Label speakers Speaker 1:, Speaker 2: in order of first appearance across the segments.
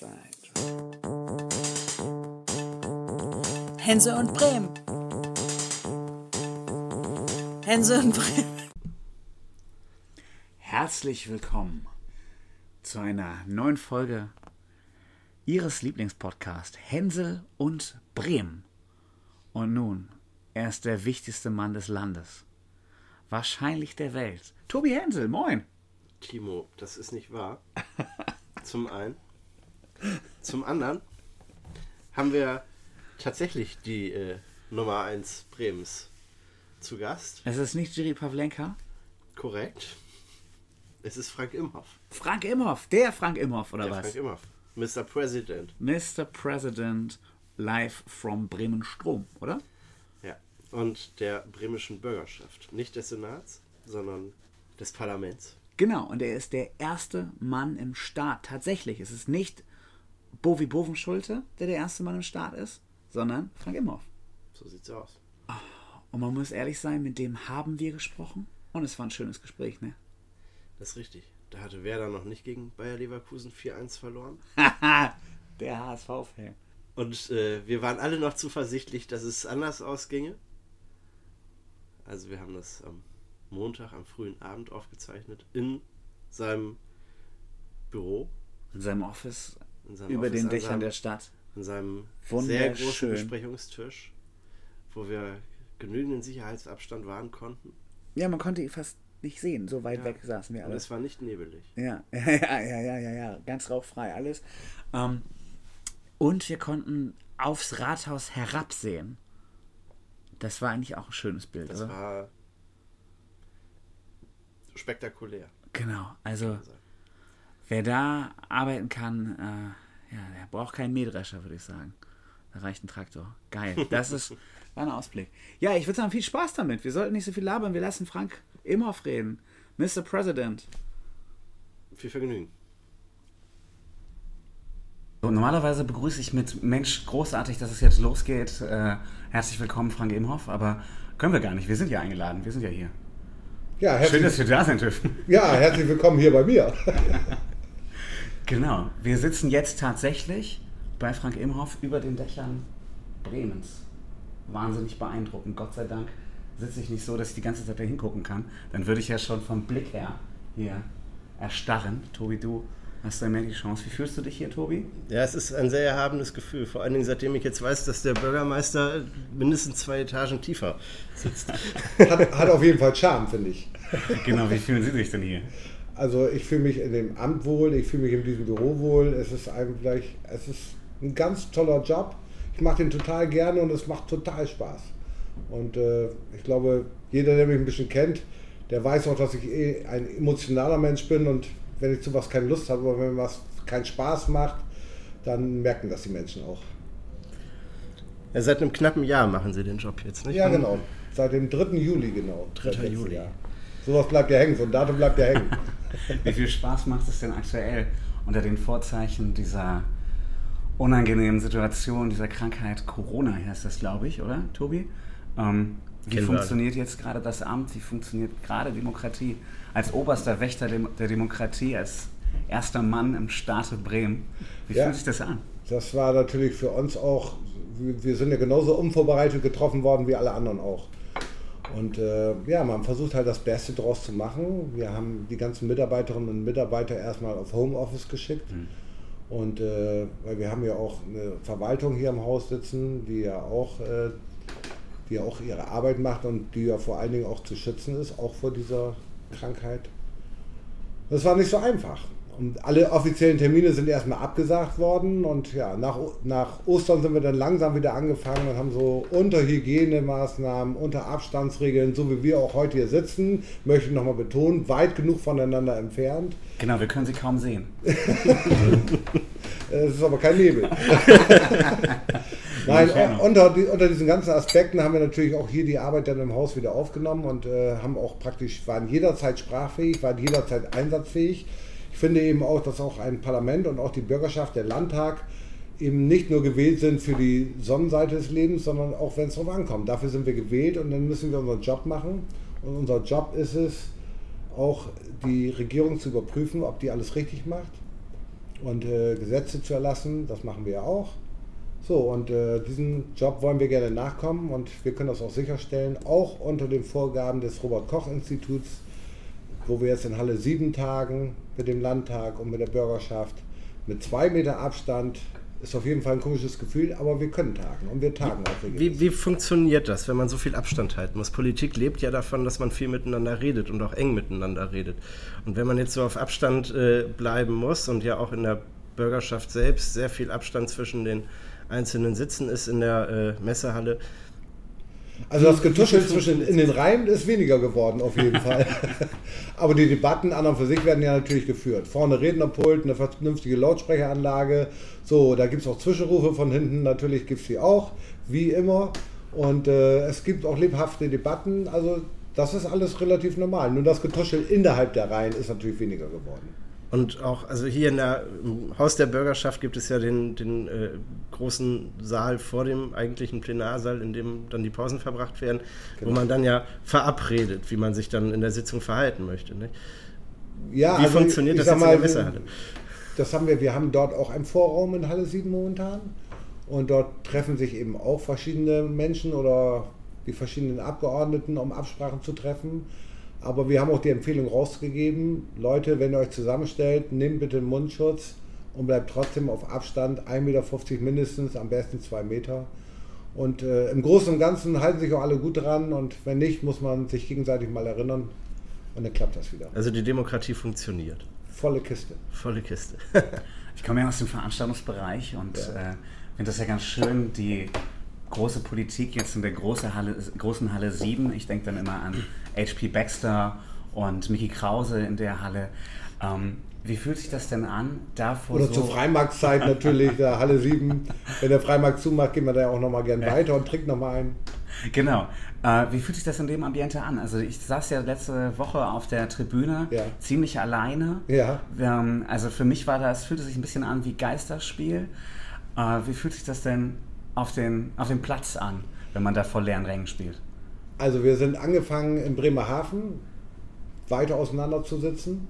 Speaker 1: Zeit. Hense und Bremen. Hense und Bremen.
Speaker 2: Herzlich willkommen zu einer neuen Folge Ihres Lieblingspodcasts Hänsel und Bremen. Und nun, er ist der wichtigste Mann des Landes. Wahrscheinlich der Welt. Tobi Hänsel, moin.
Speaker 3: Timo, das ist nicht wahr. Zum einen. Zum anderen haben wir tatsächlich die äh, Nummer 1 Bremens zu Gast.
Speaker 2: Es ist nicht Jiri Pavlenka.
Speaker 3: Korrekt. Es ist Frank Imhoff.
Speaker 2: Frank Imhoff, der Frank Imhoff, oder
Speaker 3: Der
Speaker 2: was?
Speaker 3: Frank Imhoff. Mr. President.
Speaker 2: Mr. President live from Bremen Strom, oder?
Speaker 3: Ja. Und der bremischen Bürgerschaft. Nicht des Senats, sondern des Parlaments.
Speaker 2: Genau, und er ist der erste Mann im Staat. Tatsächlich, es ist nicht Bovi Bovenschulte, der der erste Mann im Staat ist, sondern Frank Imhoff.
Speaker 3: So sieht's aus.
Speaker 2: Und man muss ehrlich sein, mit dem haben wir gesprochen. Und es war ein schönes Gespräch, ne?
Speaker 3: Das ist richtig. Da hatte Werder noch nicht gegen Bayer Leverkusen 4-1 verloren.
Speaker 2: Der HSV-Fan.
Speaker 3: Und äh, wir waren alle noch zuversichtlich, dass es anders ausginge. Also wir haben das am Montag, am frühen Abend aufgezeichnet, in seinem Büro,
Speaker 2: In seinem Office über
Speaker 3: Office,
Speaker 2: den
Speaker 3: an
Speaker 2: Dächern
Speaker 3: seinem,
Speaker 2: der Stadt.
Speaker 3: in seinem sehr großen Besprechungstisch, wo wir genügenden Sicherheitsabstand wahren konnten.
Speaker 2: Ja, man konnte ihn fast nicht sehen. So weit
Speaker 3: Ja.
Speaker 2: weg saßen wir
Speaker 3: Und
Speaker 2: alle.
Speaker 3: es war nicht nebelig.
Speaker 2: Ja, ja, ja, ja, ja, ja, ja. Ganz rauchfrei alles. Ähm, und wir konnten aufs Rathaus herabsehen. Das war eigentlich auch ein schönes Bild,
Speaker 3: Das
Speaker 2: oder?
Speaker 3: war spektakulär.
Speaker 2: Genau, Also, wer da arbeiten kann, äh, ja, der braucht keinen Mähdrescher, würde ich sagen. Da reicht ein Traktor. Geil. Das ist war ein Ausblick. Ja, ich würde sagen, viel Spaß damit. Wir sollten nicht so viel labern. Wir lassen Frank Imhoff reden. Mr. President.
Speaker 3: viel Vergnügen.
Speaker 2: So, normalerweise begrüße ich mit Mensch, großartig, dass es jetzt losgeht. Äh, herzlich willkommen, Frank Imhoff. Aber können wir gar nicht. Wir sind ja eingeladen. Wir sind ja hier.
Speaker 4: Ja,
Speaker 2: Schön,
Speaker 4: herzlich,
Speaker 2: dass wir da sein dürfen.
Speaker 4: ja, herzlich willkommen hier bei mir.
Speaker 2: Genau. Wir sitzen jetzt tatsächlich bei Frank Imhoff über den Dächern Bremens. Wahnsinnig beeindruckend. Gott sei Dank sitze ich nicht so, dass ich die ganze Zeit da hingucken kann. Dann würde ich ja schon vom Blick her hier erstarren. Tobi, du hast da mehr die Chance. Wie fühlst du dich hier, Tobi?
Speaker 3: Ja, es ist ein sehr erhabenes Gefühl. Vor allen Dingen, seitdem ich jetzt weiß, dass der Bürgermeister mindestens zwei Etagen tiefer sitzt.
Speaker 4: Hat, hat auf jeden Fall Charme, finde ich.
Speaker 2: Genau, wie fühlen Sie sich denn hier?
Speaker 4: Also ich fühle mich in dem Amt wohl, ich fühle mich in diesem Büro wohl. Es ist eigentlich, es ist ein ganz toller Job. Ich mache den total gerne und es macht total Spaß. Und äh, ich glaube, jeder, der mich ein bisschen kennt, der weiß auch, dass ich eh ein emotionaler Mensch bin und wenn ich zu was keine Lust habe oder wenn mir was keinen Spaß macht, dann merken das die Menschen auch.
Speaker 3: Ja, seit einem knappen Jahr machen Sie den Job jetzt, nicht?
Speaker 4: Ja, genau. Seit dem 3. Juli, genau.
Speaker 3: 3.
Speaker 4: Seit letztem
Speaker 3: Juli.
Speaker 4: Jahr. Sowas bleibt ja hängen, so ein Datum bleibt ja hängen.
Speaker 2: Wie viel Spaß macht es denn aktuell unter den Vorzeichen dieser unangenehmen Situation, dieser Krankheit Corona heißt das, glaube ich, oder, Tobi? Ähm, wie
Speaker 3: wir
Speaker 2: funktioniert jetzt gerade das Amt? Wie funktioniert gerade Demokratie? Als oberster Wächter der Demokratie, als erster Mann im Staate Bremen. Wie
Speaker 4: Ja.
Speaker 2: fühlt sich das an?
Speaker 4: Das war natürlich für uns auch, wir sind ja genauso unvorbereitet getroffen worden wie alle anderen auch. Und äh, ja, man versucht halt das Beste draus zu machen. Wir haben die ganzen Mitarbeiterinnen und Mitarbeiter erstmal auf Homeoffice geschickt. Und äh, weil wir haben ja auch eine Verwaltung hier im Haus sitzen, die ja auch, äh, die ja auch ihre Arbeit macht und die ja vor allen Dingen auch zu schützen ist, auch vor dieser Krankheit. Das war nicht so einfach. Und alle offiziellen Termine sind erstmal abgesagt worden und ja, nach, nach Ostern sind wir dann langsam wieder angefangen und haben so unter Hygienemaßnahmen, unter Abstandsregeln, so wie wir auch heute hier sitzen, möchte ich nochmal betonen, weit genug voneinander entfernt.
Speaker 2: Genau, wir können sie kaum sehen.
Speaker 4: Es ist aber kein Nebel. Nein, unter, unter diesen ganzen Aspekten haben wir natürlich auch hier die Arbeit dann im Haus wieder aufgenommen und äh, haben auch praktisch, waren jederzeit sprachfähig, waren jederzeit einsatzfähig. Ich finde eben auch, dass auch ein Parlament und auch die Bürgerschaft, der Landtag, eben nicht nur gewählt sind für die Sonnenseite des Lebens, sondern auch wenn es drauf ankommt. Dafür sind wir gewählt und dann müssen wir unseren Job machen. Und unser Job ist es, auch die Regierung zu überprüfen, ob die alles richtig macht. und äh, Gesetze zu erlassen. Das machen wir ja auch. So, und äh, diesen Job wollen wir gerne nachkommen und wir können das auch sicherstellen, auch unter den Vorgaben des Robert-Koch-Instituts, wo wir jetzt in Halle 7 tagen mit dem Landtag und mit der Bürgerschaft mit zwei Meter Abstand. Ist auf jeden Fall ein komisches Gefühl, aber wir können tagen und wir tagen auch regelmäßig.
Speaker 3: Wie, wie funktioniert das, wenn man so viel Abstand halten muss? Politik lebt ja davon, dass man viel miteinander redet und auch eng miteinander redet. Und wenn man jetzt so auf Abstand äh, bleiben muss und ja auch in der Bürgerschaft selbst sehr viel Abstand zwischen den einzelnen Sitzen ist in der äh, Messehalle,
Speaker 4: Also das Getuschel zwischen in den Reihen ist weniger geworden, auf jeden Fall. Aber die Debatten an und für sich werden ja natürlich geführt. Vorne Rednerpult, eine vernünftige Lautsprecheranlage. So, da gibt es auch Zwischenrufe von hinten, natürlich gibt es die auch, wie immer. Und äh, es gibt auch lebhafte Debatten. Also das ist alles relativ normal. Nur das Getuschel innerhalb der Reihen ist natürlich weniger geworden.
Speaker 3: Und auch, also hier in der, im Haus der Bürgerschaft gibt es ja den, den äh, großen Saal vor dem eigentlichen Plenarsaal, in dem dann die Pausen verbracht werden,
Speaker 4: Genau.
Speaker 3: wo man dann ja verabredet, wie man sich dann in der Sitzung verhalten möchte. Nicht?
Speaker 4: Ja,
Speaker 3: Wie
Speaker 4: also
Speaker 3: funktioniert
Speaker 4: ich
Speaker 3: das
Speaker 4: sag
Speaker 3: jetzt in der
Speaker 4: mal,
Speaker 3: Messehalle?
Speaker 4: Das haben wir, wir haben dort auch einen Vorraum in Halle 7 momentan. Und dort treffen sich eben auch verschiedene Menschen oder die verschiedenen Abgeordneten, um Absprachen zu treffen. Aber wir haben auch die Empfehlung rausgegeben, Leute, wenn ihr euch zusammenstellt, nehmt bitte einen Mundschutz und bleibt trotzdem auf Abstand 1,50 Meter mindestens, am besten 2 Meter. Und äh, im Großen und Ganzen halten sich auch alle gut dran und wenn nicht, muss man sich gegenseitig mal erinnern und dann klappt das wieder.
Speaker 3: Also die Demokratie funktioniert.
Speaker 4: Volle Kiste.
Speaker 3: Volle Kiste.
Speaker 2: Ich komme ja aus dem Veranstaltungsbereich und äh, finde das ja ganz schön, die große Politik jetzt in der große Halle, großen Halle 7. Ich denke dann immer an H.P. Baxter und Mickey Krause in der Halle. Ähm, wie fühlt sich das denn an, da vor
Speaker 4: Oder
Speaker 2: so...
Speaker 4: zur Freimarktszeit natürlich, der Halle 7. Wenn der Freimarkt zumacht, gehen wir da ja auch nochmal gern weiter und trinken nochmal ein.
Speaker 2: Genau. Äh, wie fühlt sich das in dem Ambiente an? Also ich saß ja letzte Woche auf der Tribüne,
Speaker 4: Ja.
Speaker 2: ziemlich alleine.
Speaker 4: Ja.
Speaker 2: Ähm, also für mich war das, fühlte sich ein bisschen an wie Geisterspiel. Äh, wie fühlt sich das denn auf den, auf dem Platz an, wenn man da vor leeren Rängen spielt?
Speaker 4: Also wir sind angefangen in Bremerhaven weiter auseinander zu sitzen.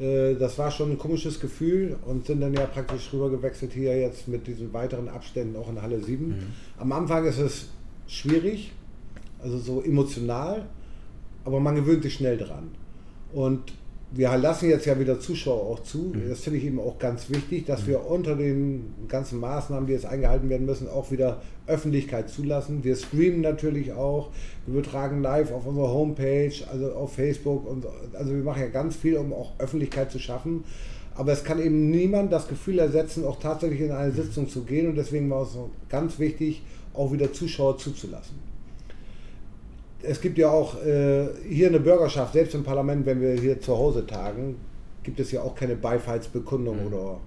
Speaker 4: Äh, Das war schon ein komisches Gefühl und sind dann ja praktisch rüber gewechselt hier jetzt mit diesen weiteren Abständen auch in Halle 7. Am Anfang ist es schwierig, also so emotional, aber man gewöhnt sich schnell dran. Und wir lassen jetzt ja wieder Zuschauer auch zu. Das finde ich eben auch ganz wichtig, dass wir unter den ganzen Maßnahmen, die jetzt eingehalten werden müssen, auch wieder Öffentlichkeit zulassen. Wir streamen natürlich auch. Wir übertragen live auf unserer Homepage, also auf Facebook. Und, also wir machen ja ganz viel, um auch Öffentlichkeit zu schaffen. Aber es kann eben niemand das Gefühl ersetzen, auch tatsächlich in eine Sitzung zu gehen. Und deswegen war es ganz wichtig, auch wieder Zuschauer zuzulassen es gibt ja auch äh, hier eine Bürgerschaft, selbst im Parlament, wenn wir hier zu Hause tagen, gibt es ja auch keine Beifallsbekundung oder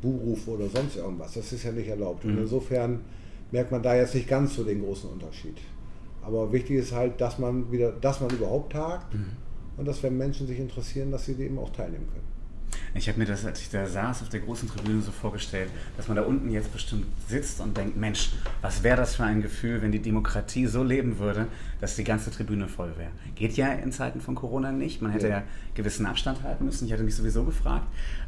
Speaker 4: Buhruf oder sonst irgendwas. Das ist ja nicht erlaubt. Und insofern merkt man da jetzt nicht ganz so den großen Unterschied. Aber wichtig ist halt, dass man wieder, dass man überhaupt tagt und dass wenn Menschen sich interessieren, dass sie dem auch teilnehmen können.
Speaker 2: Ich habe mir das, als ich da saß auf der großen Tribüne, so vorgestellt, dass man da unten jetzt bestimmt sitzt und denkt, Mensch, was wäre das für ein Gefühl, wenn die Demokratie so leben würde, dass die ganze Tribüne voll wäre. Geht ja in Zeiten von Corona nicht. Man hätte
Speaker 4: Ja.
Speaker 2: ja gewissen Abstand halten müssen. Ich hatte mich sowieso gefragt.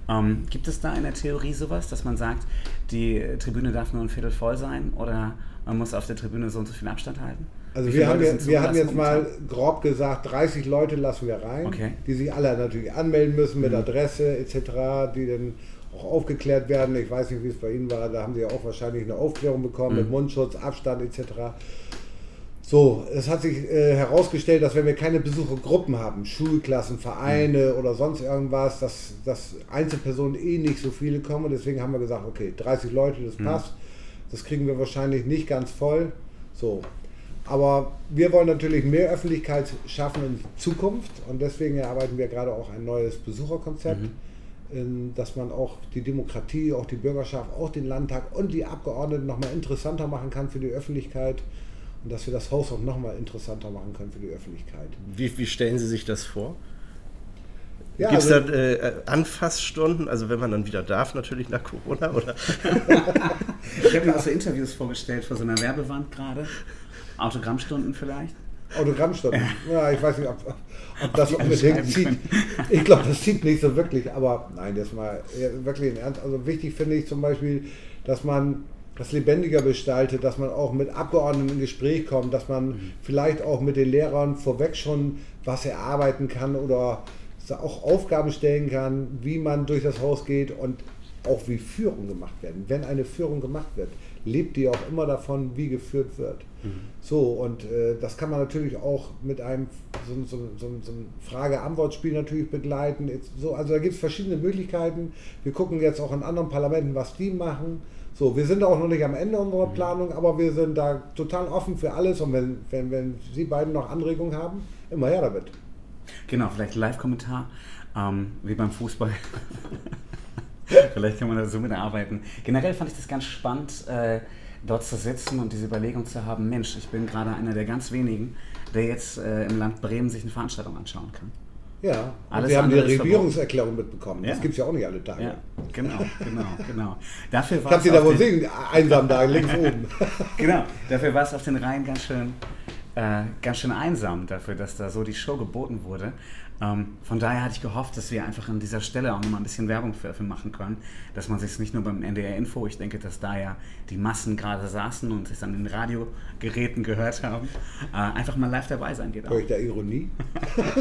Speaker 2: Ähm, gibt es da in der Theorie sowas, dass man sagt, die Tribüne darf nur ein Viertel voll sein oder man muss auf der Tribüne so und so viel Abstand halten?
Speaker 4: Also wir haben, jetzt, wir haben jetzt mal grob gesagt, 30 Leute lassen wir rein,
Speaker 2: Okay.
Speaker 4: die sich alle natürlich anmelden müssen
Speaker 2: Mhm.
Speaker 4: mit Adresse etc., die dann auch aufgeklärt werden. Ich weiß nicht, wie es bei Ihnen war, da haben Sie ja auch wahrscheinlich eine Aufklärung bekommen
Speaker 2: Mhm.
Speaker 4: mit Mundschutz, Abstand etc. So, es hat sich äh, herausgestellt, dass wenn wir keine Besuchergruppen haben, Schulklassen, Vereine
Speaker 2: Mhm.
Speaker 4: oder sonst irgendwas, dass, dass Einzelpersonen eh nicht so viele kommen. Und deswegen haben wir gesagt, okay, 30 Leute, das
Speaker 2: Mhm.
Speaker 4: passt. Das kriegen wir wahrscheinlich nicht ganz voll. So. Aber wir wollen natürlich mehr Öffentlichkeit schaffen in Zukunft und deswegen erarbeiten wir gerade auch ein neues Besucherkonzept, in, dass man auch die Demokratie, auch die Bürgerschaft, auch den Landtag und die Abgeordneten nochmal interessanter machen kann für die Öffentlichkeit und dass wir das Haus auch nochmal interessanter machen können für die Öffentlichkeit.
Speaker 3: Wie, wie stellen Sie sich das vor?
Speaker 4: Ja,
Speaker 3: Gibt es
Speaker 4: also-
Speaker 3: da äh, Anfassstunden, also wenn man dann wieder darf, natürlich nach Corona? Oder?
Speaker 2: Ich habe mir auch so Interviews vorgestellt vor so einer Werbewand gerade. Autogrammstunden vielleicht.
Speaker 4: Autogrammstunden. Ja, ich weiß nicht, ob, ob das unbedingt zieht. Ich glaube, das zieht nicht so wirklich, aber nein, das mal wirklich im Ernst. Also wichtig finde ich zum Beispiel, dass man das lebendiger gestaltet, dass man auch mit Abgeordneten in Gespräch kommt, dass man vielleicht auch mit den Lehrern vorweg schon was erarbeiten kann oder auch Aufgaben stellen kann, wie man durch das Haus geht und auch wie Führung gemacht werden. Wenn eine Führung gemacht wird, lebt die auch immer davon, wie geführt wird. So, und äh, das kann man natürlich auch mit einem so, so, so, so ein Frage-Antwort-Spiel natürlich begleiten. So, also da gibt es verschiedene Möglichkeiten. Wir gucken jetzt auch in anderen Parlamenten, was die machen. So, wir sind auch noch nicht am Ende unserer Planung, aber wir sind da total offen für alles. Und wenn, wenn, wenn Sie beiden noch Anregungen haben, immer her damit.
Speaker 2: Genau, vielleicht Live-Kommentar, ähm, wie beim Fußball. vielleicht kann man da so mitarbeiten. Generell fand ich das ganz spannend, äh, dort zu sitzen und diese Überlegung zu haben, Mensch, ich bin gerade einer der ganz wenigen, der jetzt äh, im Land Bremen sich eine Veranstaltung anschauen kann.
Speaker 4: Ja,
Speaker 2: Alles
Speaker 4: wir haben die Regierungserklärung mitbekommen.
Speaker 2: Ja.
Speaker 4: Das gibt es ja auch nicht alle Tage.
Speaker 2: Ja, genau, genau, genau. Dafür war es
Speaker 4: du da
Speaker 2: auf
Speaker 4: wohl
Speaker 2: den-
Speaker 4: sehen, einsam da links oben.
Speaker 2: Genau, dafür war es auf den Rhein ganz schön, äh, ganz schön einsam, dafür, dass da so die Show geboten wurde. Ähm, von daher hatte ich gehofft, dass wir einfach an dieser Stelle auch nochmal ein bisschen Werbung für, dafür machen können, dass man sich nicht nur beim NDR Info, ich denke, dass da ja die Massen gerade saßen und sich an den Radiogeräten gehört haben, äh, einfach mal live dabei sein geht.
Speaker 4: Höre ich da Ironie?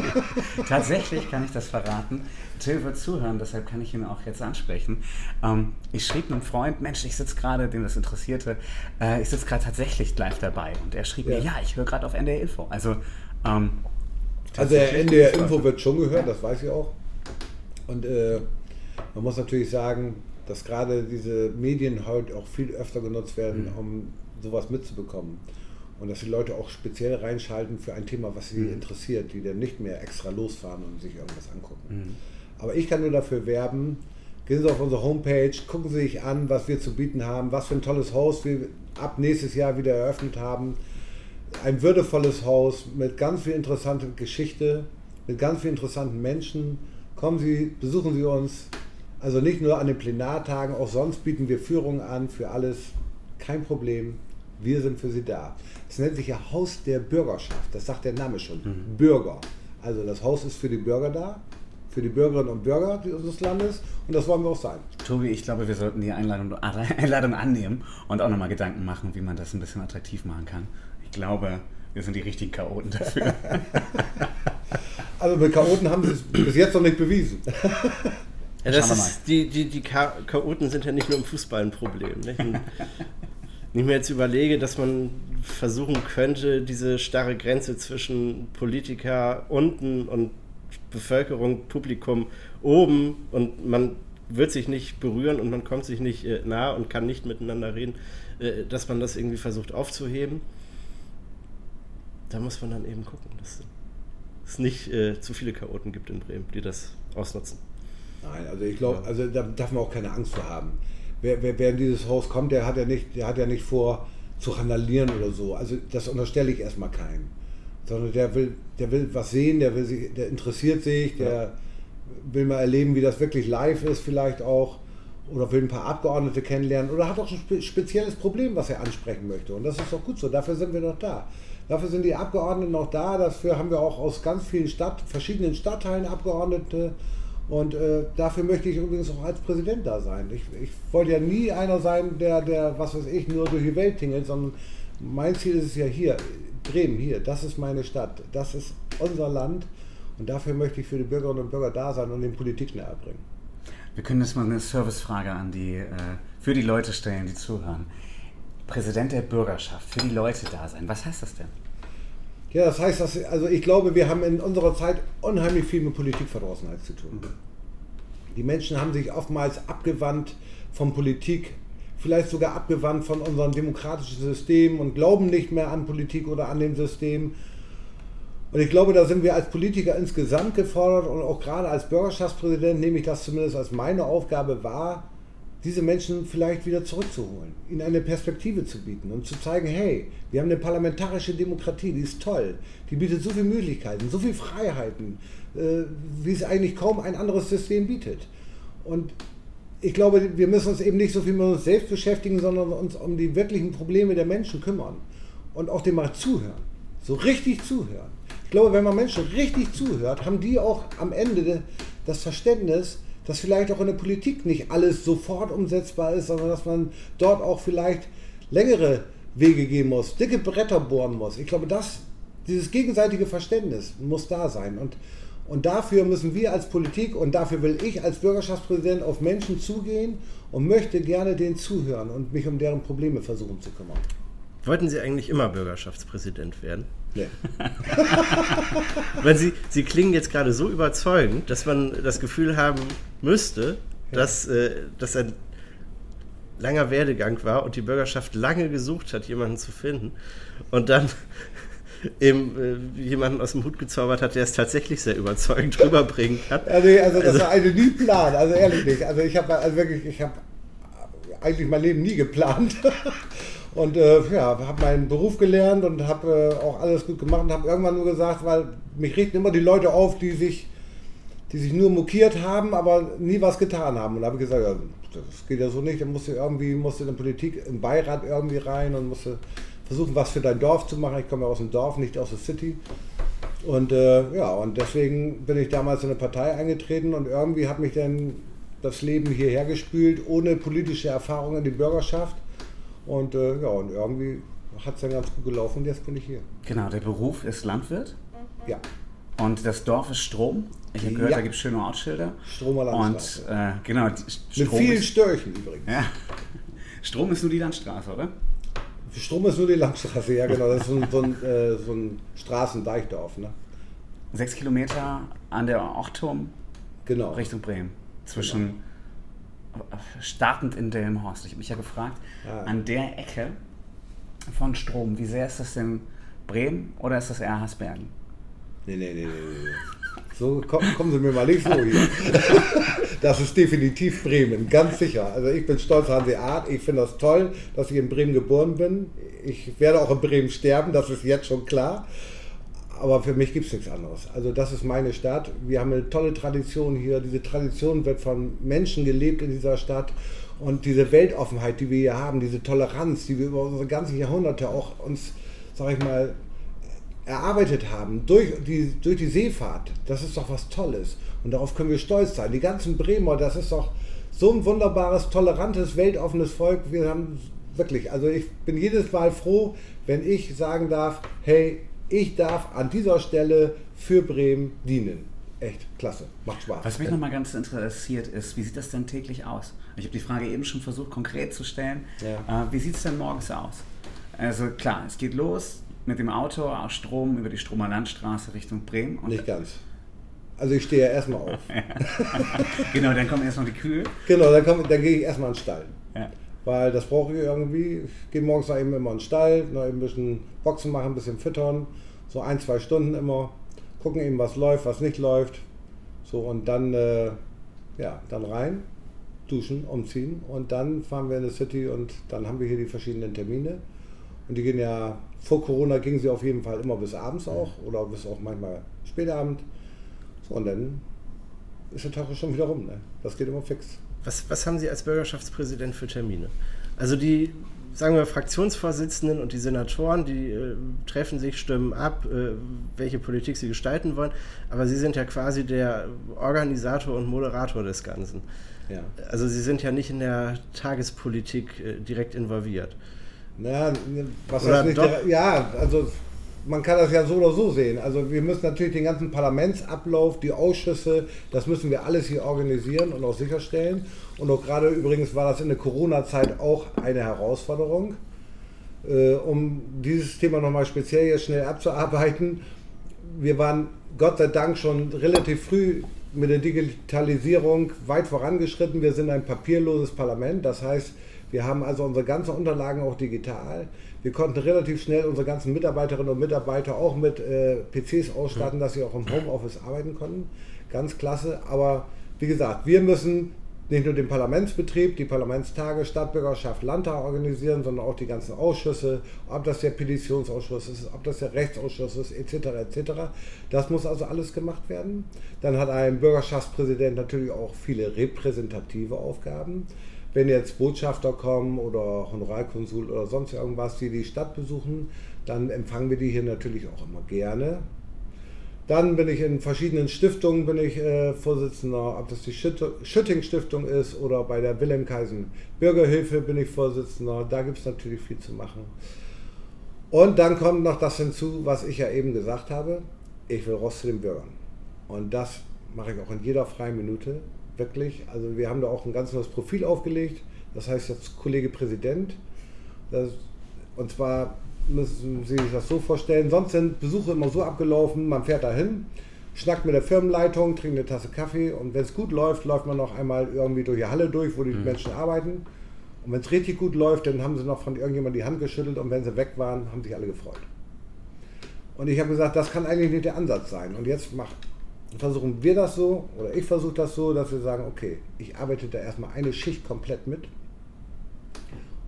Speaker 2: Tatsächlich kann ich das verraten. Till wird zuhören, deshalb kann ich ihn auch jetzt ansprechen. Ähm, ich schrieb einem Freund, Mensch, ich sitze gerade, dem das interessierte, äh, ich sitze gerade tatsächlich live dabei. Und er schrieb
Speaker 4: Ja.
Speaker 2: mir, ja, ich höre gerade auf NDR Info. Also, ähm,
Speaker 4: Also der NDR
Speaker 2: gibt's
Speaker 4: Info wird schon gehört, das weiß ich auch. Und äh, man muss natürlich sagen, dass gerade diese Medien heute auch viel öfter genutzt werden,
Speaker 2: Mhm.
Speaker 4: um sowas mitzubekommen. Und dass die Leute auch speziell reinschalten für ein Thema, was sie
Speaker 2: Mhm.
Speaker 4: interessiert, die dann nicht mehr extra losfahren und sich irgendwas angucken.
Speaker 2: Mhm.
Speaker 4: Aber ich kann nur dafür werben, gehen Sie auf unsere Homepage, gucken Sie sich an, was wir zu bieten haben, was für ein tolles Haus wir ab nächstes Jahr wieder eröffnet haben ein würdevolles Haus mit ganz viel interessanter Geschichte, mit ganz vielen interessanten Menschen. Kommen Sie, besuchen Sie uns. Also nicht nur an den Plenartagen, auch sonst bieten wir Führungen an für alles. Kein Problem. Wir sind für Sie da. Es nennt sich ja Haus der Bürgerschaft. Das sagt der Name schon. Bürger. Also das Haus ist für die Bürger da, für die Bürgerinnen und Bürger unseres Landes. Und das wollen wir auch sein.
Speaker 2: Tobi, ich glaube, wir sollten die Einladung, Einladung annehmen und auch nochmal Gedanken machen, wie man das ein bisschen attraktiv machen kann. Ich glaube, wir sind die richtigen Chaoten dafür.
Speaker 4: Also mit Chaoten haben Sie es bis jetzt noch nicht bewiesen.
Speaker 3: Ja, das ist, die, die, die Cha- Chaoten sind ja nicht nur im Fußball ein Problem. Nicht? Und Wenn ich mir jetzt überlege, dass man versuchen könnte, diese starre Grenze zwischen Politiker unten und Bevölkerung, Publikum oben und man wird sich nicht berühren und man kommt sich nicht äh, nahe und kann nicht miteinander reden, äh, dass man das irgendwie versucht aufzuheben. Da muss man dann eben gucken, dass es nicht äh, zu viele Chaoten gibt in Bremen, die das ausnutzen.
Speaker 4: Nein, also ich glaube, also da darf man auch keine Angst vor haben. Wer, wer, wer in dieses Haus kommt, der hat ja nicht, der hat ja nicht vor zu randalieren oder so. Also das unterstelle ich erstmal keinem. Sondern der will, der will was sehen, der will sich, der interessiert sich, der will mal erleben, wie das wirklich live ist, vielleicht auch. Oder will ein paar Abgeordnete kennenlernen oder hat auch ein spe spezielles Problem, was er ansprechen möchte. Und das ist doch gut so, dafür sind wir doch da. Dafür sind die Abgeordneten noch da, dafür haben wir auch aus ganz vielen Stadt, verschiedenen Stadtteilen Abgeordnete. Und äh, dafür möchte ich übrigens auch als Präsident da sein. Ich, ich wollte ja nie einer sein, der, der, was weiß ich, nur durch die Welt tingelt, sondern mein Ziel ist es ja hier, Bremen, hier, das ist meine Stadt, das ist unser Land. Und dafür möchte ich für die Bürgerinnen und Bürger da sein und den Politik näher bringen.
Speaker 2: Wir können jetzt mal eine Servicefrage an die, äh, für die Leute stellen, die zuhören. Präsident der Bürgerschaft, für die Leute da sein. Was heißt das denn?
Speaker 4: Ja, das heißt, dass, also ich glaube, wir haben in unserer Zeit unheimlich viel mit Politikverdrossenheit zu tun. Die Menschen haben sich oftmals abgewandt von Politik, vielleicht sogar abgewandt von unserem demokratischen System und glauben nicht mehr an Politik oder an dem System. Und ich glaube, da sind wir als Politiker insgesamt gefordert und auch gerade als Bürgerschaftspräsident nehme ich das zumindest als meine Aufgabe wahr, diese Menschen vielleicht wieder zurückzuholen, ihnen eine Perspektive zu bieten und zu zeigen, hey, wir haben eine parlamentarische Demokratie, die ist toll, die bietet so viele Möglichkeiten, so viele Freiheiten, äh, wie es eigentlich kaum ein anderes System bietet. Und ich glaube, wir müssen uns eben nicht so viel mit uns selbst beschäftigen, sondern uns um die wirklichen Probleme der Menschen kümmern und auch dem mal zuhören. so richtig zuhören. Ich glaube, wenn man Menschen richtig zuhört, haben die auch am Ende das Verständnis, dass vielleicht auch in der Politik nicht alles sofort umsetzbar ist, sondern dass man dort auch vielleicht längere Wege gehen muss, dicke Bretter bohren muss. Ich glaube, das, dieses gegenseitige Verständnis muss da sein. Und, und dafür müssen wir als Politik und dafür will ich als Bürgerschaftspräsident auf Menschen zugehen und möchte gerne denen zuhören und mich um deren Probleme versuchen zu kümmern.
Speaker 3: Wollten Sie eigentlich immer Bürgerschaftspräsident werden?
Speaker 4: Nee.
Speaker 3: Weil Sie, Sie klingen jetzt gerade so überzeugend, dass man das Gefühl haben müsste,
Speaker 4: Ja.
Speaker 3: dass äh, das ein langer Werdegang war und die Bürgerschaft lange gesucht hat, jemanden zu finden. Und dann eben äh, jemanden aus dem Hut gezaubert hat, der es tatsächlich sehr überzeugend rüberbringen kann.
Speaker 4: Also, also das
Speaker 3: Also-
Speaker 4: war eine nie Plan, also ehrlich nicht. Also ich habe also wirklich, ich habe eigentlich mein Leben nie geplant. Und äh, ja, habe meinen Beruf gelernt und habe äh, auch alles gut gemacht und habe irgendwann nur gesagt, weil mich richten immer die Leute auf, die sich, die sich nur mokiert haben, aber nie was getan haben. Und habe gesagt, ja, das geht ja so nicht, dann musst du irgendwie, musst du in der Politik, im Beirat irgendwie rein und musst du versuchen, was für dein Dorf zu machen. Ich komme ja aus dem Dorf, nicht aus der City. Und äh, ja, und deswegen bin ich damals in eine Partei eingetreten und irgendwie hat mich dann das Leben hierher gespült, ohne politische Erfahrung in die Bürgerschaft. Und äh, ja, und irgendwie hat es dann ganz gut gelaufen und jetzt bin ich hier.
Speaker 2: Genau, der Beruf ist Landwirt
Speaker 4: Ja,
Speaker 2: und das Dorf ist Strom. Ich habe gehört,
Speaker 4: Ja.
Speaker 2: da gibt es schöne Ortsschilder.
Speaker 4: Stromer
Speaker 2: Und
Speaker 4: Landstraße.
Speaker 2: äh, genau, die-
Speaker 4: Mit
Speaker 2: Strom
Speaker 4: vielen
Speaker 2: ist,
Speaker 4: Störchen übrigens.
Speaker 2: ja, Strom ist nur die Landstraße, oder?
Speaker 4: Strom ist nur die Landstraße, ja genau. Das ist so ein, so ein, äh, so ein Straßendeichdorf, ne?
Speaker 2: Sechs Kilometer an der Ochtum
Speaker 4: Genau.
Speaker 2: Richtung Bremen. Zwischen startend in Delmenhorst. Ich habe mich ja gefragt,
Speaker 4: Ja.
Speaker 2: an der Ecke von Strom, wie sehr ist das denn Bremen oder ist das eher Hasbergen?
Speaker 4: Nee, nee, nee, nee, nee. So kommen, kommen Sie mir mal nicht so hier. Das ist definitiv Bremen, ganz sicher. Also ich bin stolz Hanseat. Ich finde das toll, dass ich in Bremen geboren bin. Ich werde auch in Bremen sterben, das ist jetzt schon klar. Aber für mich gibt es nichts anderes. Also das ist meine Stadt. Wir haben eine tolle Tradition hier. Diese Tradition wird von Menschen gelebt in dieser Stadt. Und diese Weltoffenheit, die wir hier haben, diese Toleranz, die wir über unsere ganzen Jahrhunderte auch uns, sag ich mal, erarbeitet haben durch die, durch die Seefahrt, das ist doch was Tolles. Und darauf können wir stolz sein. Die ganzen Bremer, das ist doch so ein wunderbares, tolerantes, weltoffenes Volk. Wir haben wirklich, also ich bin jedes Mal froh, wenn ich sagen darf, hey, ich darf an dieser Stelle für Bremen dienen. Echt klasse, macht Spaß.
Speaker 2: Was mich nochmal ganz interessiert ist, wie sieht das denn täglich aus? Ich habe die Frage eben schon versucht, konkret zu stellen.
Speaker 4: Ja.
Speaker 2: Äh, wie sieht es denn morgens aus? Also klar, es geht los mit dem Auto aus Strom über die Stromer Landstraße Richtung Bremen.
Speaker 4: Nicht ganz. Also ich stehe ja erstmal auf.
Speaker 2: genau, dann kommen erst noch die Kühe.
Speaker 4: Genau, dann, komm, dann gehe ich erstmal in den Stall.
Speaker 2: Ja.
Speaker 4: Weil das brauche ich irgendwie. Ich gehe morgens noch eben immer in den Stall, noch eben ein bisschen Boxen machen, ein bisschen füttern. So ein, zwei Stunden immer. Gucken eben, was läuft, was nicht läuft. So und dann, äh, ja, dann rein, duschen, umziehen. Und dann fahren wir in die City und dann haben wir hier die verschiedenen Termine. Und die gehen ja, vor Corona gingen sie auf jeden Fall immer bis abends auch oder bis auch manchmal spätabend. So und dann ist der Tag schon wieder rum. Ne? Das geht immer fix.
Speaker 3: Was, was haben Sie als Bürgerschaftspräsident für Termine? Also die, sagen wir, Fraktionsvorsitzenden und die Senatoren, die äh, treffen sich, stimmen ab, äh, welche Politik sie gestalten wollen, aber Sie sind ja quasi der Organisator und Moderator des Ganzen.
Speaker 4: Ja.
Speaker 3: Also Sie sind ja nicht in der Tagespolitik äh, direkt involviert.
Speaker 4: Ja, was
Speaker 3: Oder
Speaker 4: heißt nicht
Speaker 3: doch?
Speaker 4: ja, also man kann das ja so oder so sehen. Also wir müssen natürlich den ganzen Parlamentsablauf, die Ausschüsse, das müssen wir alles hier organisieren und auch sicherstellen. Und auch gerade übrigens war das in der Corona-Zeit auch eine Herausforderung, äh, um dieses Thema nochmal speziell jetzt schnell abzuarbeiten. Wir waren Gott sei Dank schon relativ früh mit der Digitalisierung weit vorangeschritten. Wir sind ein papierloses Parlament, das heißt, wir haben also unsere ganzen Unterlagen auch digital. Wir konnten relativ schnell unsere ganzen Mitarbeiterinnen und Mitarbeiter auch mit äh, PCs ausstatten, dass sie auch im Homeoffice arbeiten konnten. Ganz klasse. Aber wie gesagt, wir müssen nicht nur den Parlamentsbetrieb, die Parlamentstage, Stadtbürgerschaft, Landtag organisieren, sondern auch die ganzen Ausschüsse, ob das der Petitionsausschuss ist, ob das der Rechtsausschuss ist, etc. etc. Das muss also alles gemacht werden. Dann hat ein Bürgerschaftspräsident natürlich auch viele repräsentative Aufgaben. Wenn jetzt Botschafter kommen oder Honorarkonsul oder sonst irgendwas, die die Stadt besuchen, dann empfangen wir die hier natürlich auch immer gerne. Dann bin ich in verschiedenen Stiftungen bin ich äh, Vorsitzender, ob das die Schütting Stiftung ist oder bei der Wilhelm Kaisen Bürgerhilfe bin ich Vorsitzender. Da gibt es natürlich viel zu machen. Und dann kommt noch das hinzu, was ich ja eben gesagt habe. Ich will raus zu den Bürgern. Und das mache ich auch in jeder freien Minute. Wirklich. Also wir haben da auch ein ganz neues Profil aufgelegt. Das heißt jetzt Kollege Präsident. Das, und zwar müssen Sie sich das so vorstellen. Sonst sind Besuche immer so abgelaufen, man fährt dahin, schnackt mit der Firmenleitung, trinkt eine Tasse Kaffee und wenn es gut läuft, läuft man noch einmal irgendwie durch die Halle durch, wo die mhm. Menschen arbeiten. Und wenn es richtig gut läuft, dann haben sie noch von irgendjemandem die Hand geschüttelt und wenn sie weg waren, haben sich alle gefreut. Und ich habe gesagt, das kann eigentlich nicht der Ansatz sein. Und jetzt mach, versuchen wir das so, oder ich versuche das so, dass wir sagen, okay, ich arbeite da erstmal eine Schicht komplett mit.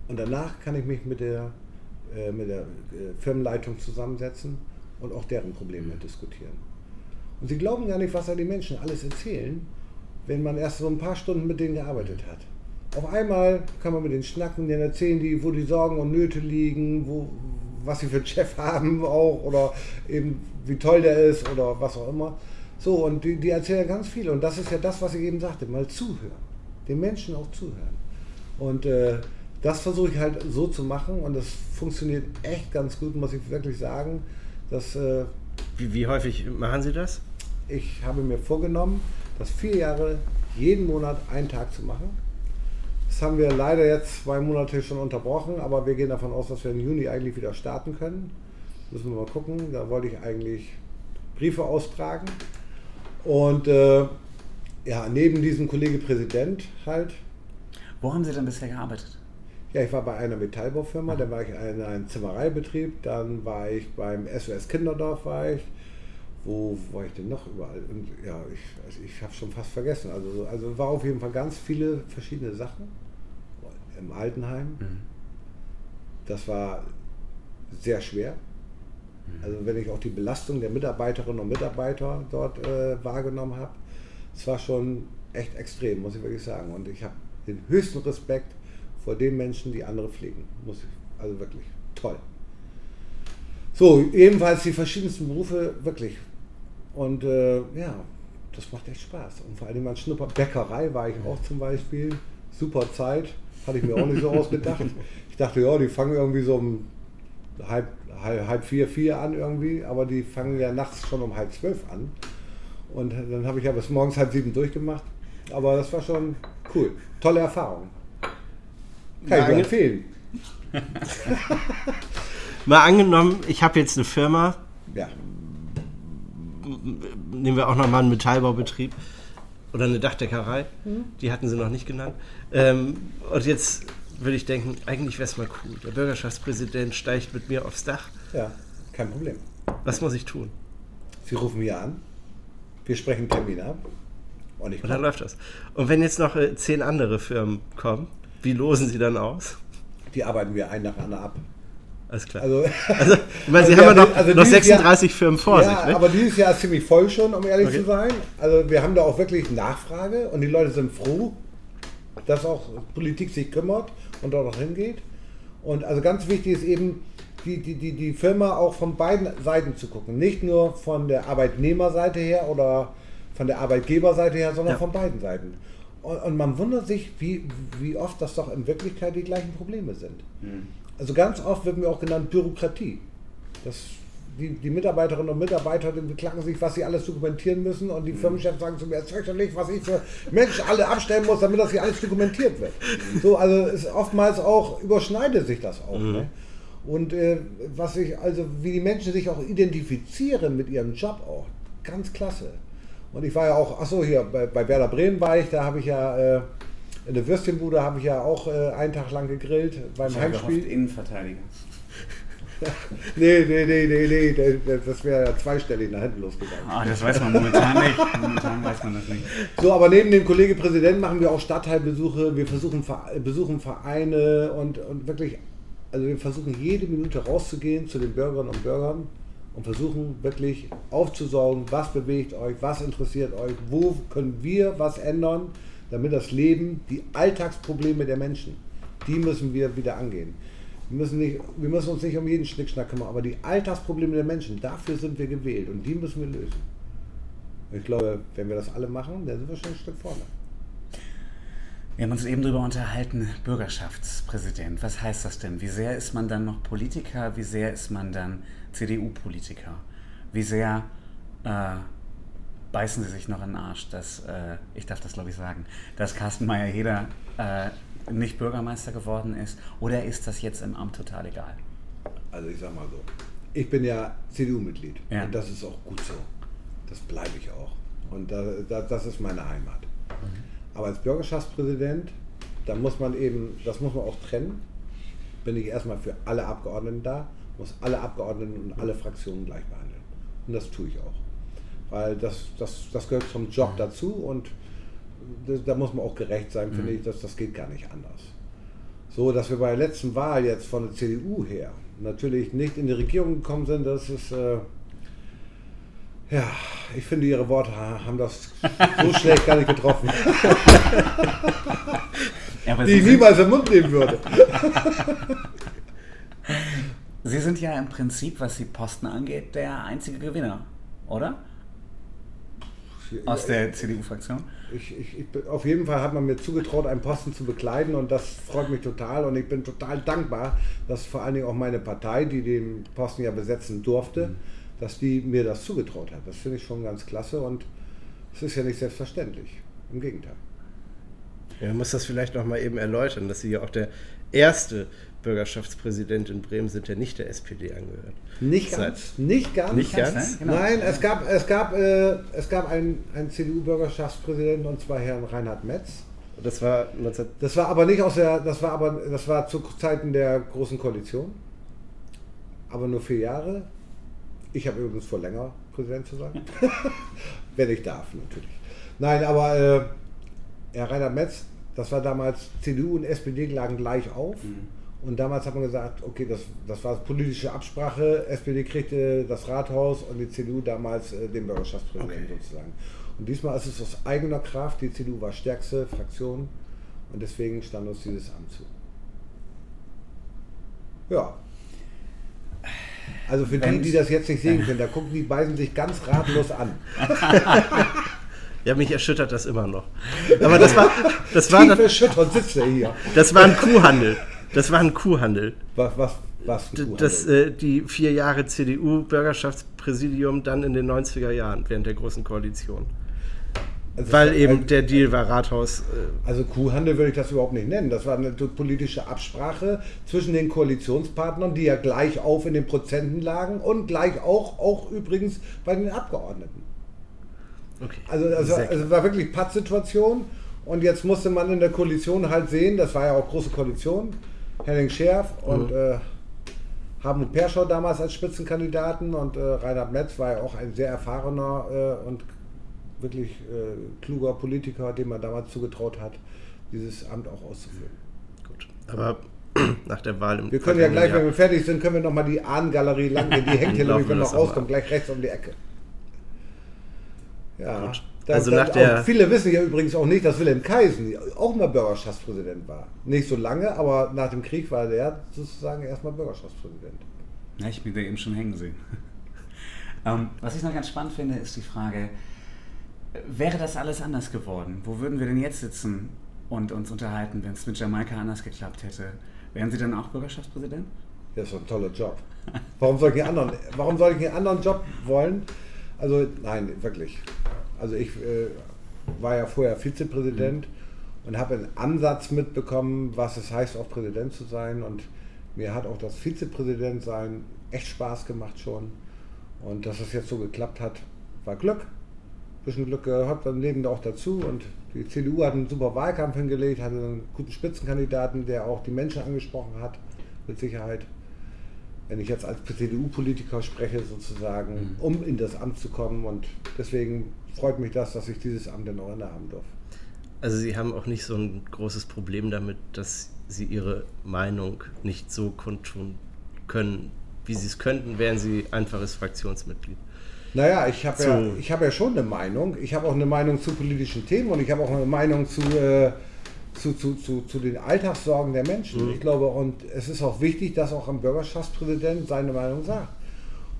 Speaker 4: Und danach kann ich mich mit der äh, mit der äh, Firmenleitung zusammensetzen und auch deren Probleme mhm. diskutieren. Und sie glauben gar nicht, was da die Menschen alles erzählen, wenn man erst so ein paar Stunden mit denen gearbeitet hat. Auf einmal kann man mit denen schnacken, denen erzählen die, wo die Sorgen und Nöte liegen, wo, was sie für einen Chef haben auch oder eben wie toll der ist oder was auch immer. So, und die, die erzählen ganz viel. Und das ist ja das, was ich eben sagte, mal zuhören. Den Menschen auch zuhören. Und äh, das versuche ich halt so zu machen und das funktioniert echt ganz gut, muss ich wirklich sagen. Dass, äh,
Speaker 3: wie, wie häufig machen Sie das?
Speaker 4: Ich habe mir vorgenommen, das vier Jahre jeden Monat einen Tag zu machen. Das haben wir leider jetzt zwei Monate schon unterbrochen, aber wir gehen davon aus, dass wir im Juni eigentlich wieder starten können. Müssen wir mal gucken. Da wollte ich eigentlich Briefe austragen. Und äh, ja, neben diesem Kollege Präsident halt.
Speaker 2: Wo haben Sie denn bisher gearbeitet?
Speaker 4: Ja, ich war bei einer Metallbaufirma, dann war ich in einem Zimmereibetrieb, dann war ich beim SOS Kinderdorf, war ich. Wo war ich denn noch überall? Und ja, ich, also ich habe schon fast vergessen. Also, also war auf jeden Fall ganz viele verschiedene Sachen. Im Altenheim. Mhm. Das war sehr schwer. Also wenn ich auch die Belastung der Mitarbeiterinnen und Mitarbeiter dort äh, wahrgenommen habe, es war schon echt extrem, muss ich wirklich sagen. Und ich habe den höchsten Respekt vor den Menschen, die andere pflegen. Muss ich, also wirklich toll. So, ebenfalls die verschiedensten Berufe, wirklich. Und äh, ja, das macht echt Spaß. Und vor allem man schnuppert. Bäckerei war ich auch zum Beispiel. Super Zeit. Hatte ich mir auch nicht so ausgedacht. Ich dachte, ja, die fangen irgendwie so um halb, halb, halb vier, vier an irgendwie, aber die fangen ja nachts schon um halb zwölf an. Und dann habe ich ja bis morgens halb sieben durchgemacht. Aber das war schon cool. Tolle Erfahrung. Kann ich empfehlen.
Speaker 3: Mal angenommen, ich habe jetzt eine Firma.
Speaker 4: Ja.
Speaker 3: Nehmen wir auch nochmal einen Metallbaubetrieb oder eine Dachdeckerei. Mhm. Die hatten sie noch nicht genannt. Ähm, und jetzt würde ich denken, eigentlich wäre es mal cool. Der Bürgerschaftspräsident steigt mit mir aufs Dach.
Speaker 4: Ja, kein Problem.
Speaker 3: Was muss ich tun?
Speaker 4: Sie rufen mir an. Wir sprechen Termin ab.
Speaker 3: Und, und dann läuft das. Und wenn jetzt noch äh, zehn andere Firmen kommen, wie losen Sie dann aus?
Speaker 4: Die arbeiten wir ein nach einer ab.
Speaker 3: Alles klar. Also, also ich meine, Sie also haben ja noch, also noch 36 Jahr, Firmen vor
Speaker 4: ja, sich. Ne? aber dieses Jahr ist ziemlich voll schon, um ehrlich okay. zu sein. Also wir haben da auch wirklich Nachfrage und die Leute sind froh, dass auch Politik sich kümmert und dort auch hingeht. Und also ganz wichtig ist eben, die, die, die, die Firma auch von beiden Seiten zu gucken. Nicht nur von der Arbeitnehmerseite her oder von der Arbeitgeberseite her, sondern ja. von beiden Seiten. Und, und, man wundert sich, wie, wie oft das doch in Wirklichkeit die gleichen Probleme sind. Mhm. Also ganz oft wird mir auch genannt Bürokratie. Das, die, die Mitarbeiterinnen und Mitarbeiter die beklagen sich, was sie alles dokumentieren müssen und die mhm. Firmenchefs sagen zu mir, es ist nicht, was ich für Menschen alle abstellen muss, damit das hier alles dokumentiert wird. Mhm. So, also ist oftmals auch, überschneidet sich das auch. Mhm. Ne? Und äh, was ich, also wie die Menschen sich auch identifizieren mit ihrem Job auch, ganz klasse. Und ich war ja auch, achso, hier bei, bei Werder Bremen war ich, da habe ich ja äh, in der Würstchenbude habe ich ja auch äh, einen Tag lang gegrillt beim ich Heimspiel.
Speaker 2: Gehofft, Innenverteidiger.
Speaker 4: nee, nee, nee, nee, nee, das wäre ja zweistellig nach hinten losgegangen.
Speaker 2: Ah, das weiß man momentan nicht. Momentan weiß man das nicht.
Speaker 4: So, aber neben dem Kollege Präsident machen wir auch Stadtteilbesuche, wir versuchen besuchen Vereine und, und wirklich, also wir versuchen jede Minute rauszugehen zu den Bürgerinnen und Bürgern und versuchen wirklich aufzusaugen, was bewegt euch, was interessiert euch, wo können wir was ändern, damit das Leben, die Alltagsprobleme der Menschen, die müssen wir wieder angehen. Wir müssen, nicht, wir müssen uns nicht um jeden Schnickschnack kümmern, aber die Alltagsprobleme der Menschen, dafür sind wir gewählt und die müssen wir lösen. Ich glaube, wenn wir das alle machen, dann sind wir schon ein Stück vorne.
Speaker 2: Wir haben uns eben darüber unterhalten, Bürgerschaftspräsident. Was heißt das denn? Wie sehr ist man dann noch Politiker? Wie sehr ist man dann CDU-Politiker? Wie sehr äh, beißen Sie sich noch in den Arsch, dass, äh, ich darf das glaube ich sagen, dass Carsten Meyer-Heder äh, nicht Bürgermeister geworden ist? Oder ist das jetzt im Amt total egal?
Speaker 4: Also ich sag mal so, ich bin ja CDU-Mitglied
Speaker 2: Ja.
Speaker 4: und das ist auch gut so. Das bleibe ich auch. Und da, da, das ist meine Heimat. Aber als Bürgerschaftspräsident, da muss man eben, das muss man auch trennen, bin ich erstmal für alle Abgeordneten da, muss alle Abgeordneten und alle Fraktionen gleich behandeln. Und das tue ich auch. Weil das, das, das gehört zum Job dazu und das, da muss man auch gerecht sein, finde ich, dass das geht gar nicht anders. So, dass wir bei der letzten Wahl jetzt von der CDU her natürlich nicht in die Regierung gekommen sind, das ist, äh, ja, ich finde, ihre Worte ha- haben das so schlecht gar nicht getroffen,
Speaker 2: Ja,
Speaker 4: die ich niemals im Mund nehmen würde.
Speaker 2: Sie sind ja im Prinzip, was die Posten angeht, der einzige Gewinner, oder? Aus der CDU-Fraktion?
Speaker 4: Ich, ich, ich bin, auf jeden Fall hat man mir zugetraut, einen Posten zu bekleiden und das freut mich total und ich bin total dankbar, dass vor allen Dingen auch meine Partei, die den Posten ja besetzen durfte, dass die mir das zugetraut hat. Das finde ich schon ganz klasse und es ist ja nicht selbstverständlich. Im Gegenteil.
Speaker 3: Ja, man muss das vielleicht noch mal eben erläutern, dass Sie ja auch der erste Bürgerschaftspräsident in Bremen sind, der nicht der SPD angehört.
Speaker 4: Nicht
Speaker 3: Seit-
Speaker 4: ganz. Nicht ganz.
Speaker 3: Nicht ganz?
Speaker 2: ne? Genau.
Speaker 4: Nein, es gab, es gab, äh, es gab einen, einen CDU-Bürgerschaftspräsidenten und zwar Herrn Reinhard Metz.
Speaker 3: Das war 19...
Speaker 4: Das war aber nicht aus der, das war aber, das war zu Zeiten der großen Koalition. Aber nur vier Jahre. Ich habe übrigens vor länger Präsident zu sein. Wenn ich darf, natürlich. Nein, aber äh, Herr Reinhard Metz, das war damals, CDU und SPD lagen gleich auf. Und damals hat man gesagt, okay, das, das war politische Absprache. SPD kriegte das Rathaus und die CDU damals äh, den Bürgerschaftspräsidenten
Speaker 2: Okay.
Speaker 4: sozusagen. Und diesmal ist es aus eigener Kraft. Die CDU war stärkste Fraktion und deswegen stand uns dieses Amt zu. Ja. Also für die, die das jetzt nicht sehen können, da gucken die beiden sich ganz ratlos an.
Speaker 3: Ja, mich erschüttert das immer noch. Aber das war, das war,
Speaker 4: hier.
Speaker 3: das war ein Kuhhandel. Das war ein Kuhhandel.
Speaker 4: Was, was, was?
Speaker 3: D-
Speaker 4: du
Speaker 3: Das, äh, die vier Jahre CDU-Bürgerschaftspräsidium dann in den 90er Jahren, während der Großen Koalition.
Speaker 4: Also
Speaker 3: Weil eben der Deal war Rathaus. Äh,
Speaker 4: Also Kuhhandel würde ich das überhaupt nicht nennen. Das war eine politische Absprache zwischen den Koalitionspartnern, die ja gleich auf in den Prozenten lagen und gleich auch, auch übrigens bei den Abgeordneten.
Speaker 3: okay.
Speaker 4: Also es war,
Speaker 3: Sehr
Speaker 4: es war wirklich Pattsituation und jetzt musste man in der Koalition halt sehen, das war ja auch große Koalition, Henning Scherf und äh, Hartmut Perschau damals als Spitzenkandidaten und äh, Reinhard Metz war ja auch ein sehr erfahrener äh, und wirklich äh, kluger Politiker, dem man damals zugetraut hat, dieses Amt auch auszuführen.
Speaker 3: gut. Aber nach der Wahl im
Speaker 4: Wir können ja gleich, wenn
Speaker 3: vergangenen
Speaker 4: wir fertig sind, können wir nochmal die Ahnengalerie lang gehen. Die hängt hier nämlich, wenn
Speaker 3: wir
Speaker 4: rauskommen, gleich rechts um die Ecke. Ja.
Speaker 3: Gut.
Speaker 4: Da,
Speaker 3: Also nach der-
Speaker 4: auch, viele wissen ja übrigens auch nicht, dass Wilhelm Kaisen auch mal Bürgerschaftspräsident war. Nicht so lange, aber nach dem Krieg war der sozusagen erstmal Bürgerschaftspräsident.
Speaker 2: Ja, ich bin da eben schon hängen sehen. ähm, was ich noch ganz spannend finde, ist die Frage, wäre das alles anders geworden? Wo würden wir denn jetzt sitzen und uns unterhalten, wenn es mit Jamaika anders geklappt hätte? Wären Sie dann auch Bürgerschaftspräsident?
Speaker 4: Das ist doch ein toller Job. Warum soll ich einen anderen, warum soll ich einen anderen Job wollen? Also nein, wirklich. Also ich äh, war ja vorher Vizepräsident und habe einen Ansatz mitbekommen, was es heißt, auch Präsident zu sein. Und mir hat auch das Vizepräsident sein echt Spaß gemacht schon. Und dass es jetzt so geklappt hat, war Glück. Ein bisschen Glück gehört beim Leben auch dazu. Und die CDU hat einen super Wahlkampf hingelegt, hatte einen guten Spitzenkandidaten, der auch die Menschen angesprochen hat, mit Sicherheit. Wenn ich jetzt als CDU-Politiker spreche, sozusagen, um in das Amt zu kommen. Und deswegen freut mich das, dass ich dieses Amt dann auch innehaben darf.
Speaker 3: Also Sie haben auch nicht so ein großes Problem damit, dass Sie Ihre Meinung nicht so kundtun können, wie Sie es könnten, wären Sie einfaches Fraktionsmitglied.
Speaker 4: Naja, ich habe ja, ich hab ja schon eine Meinung. Ich habe auch eine Meinung zu politischen Themen und ich habe auch eine Meinung zu, äh, zu, zu, zu, zu den Alltagssorgen der Menschen. Ich glaube, und es ist auch wichtig, dass auch ein Bürgerschaftspräsident seine Meinung sagt.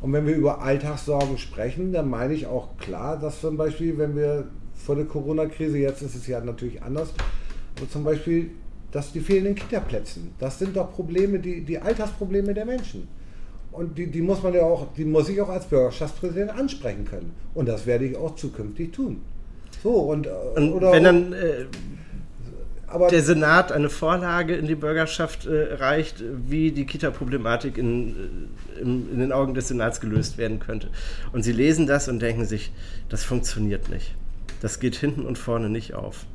Speaker 4: Und wenn wir über Alltagssorgen sprechen, dann meine ich auch klar, dass zum Beispiel, wenn wir vor der Corona-Krise, jetzt ist es ja natürlich anders, aber zum Beispiel, dass die fehlenden Kitaplätzen, das sind doch Probleme, die, die Alltagsprobleme der Menschen. Und die, die muss man ja auch, die muss ich auch als Bürgerschaftspräsident ansprechen können. Und das werde ich auch zukünftig tun. So, und, äh,
Speaker 3: Und
Speaker 4: oder,
Speaker 3: wenn dann äh,
Speaker 4: aber
Speaker 3: der Senat eine Vorlage in die Bürgerschaft äh, reicht, wie die Kita-Problematik in, äh, im- in den Augen des Senats gelöst werden könnte. Und sie lesen das und denken sich, das funktioniert nicht. Das geht hinten und vorne nicht auf.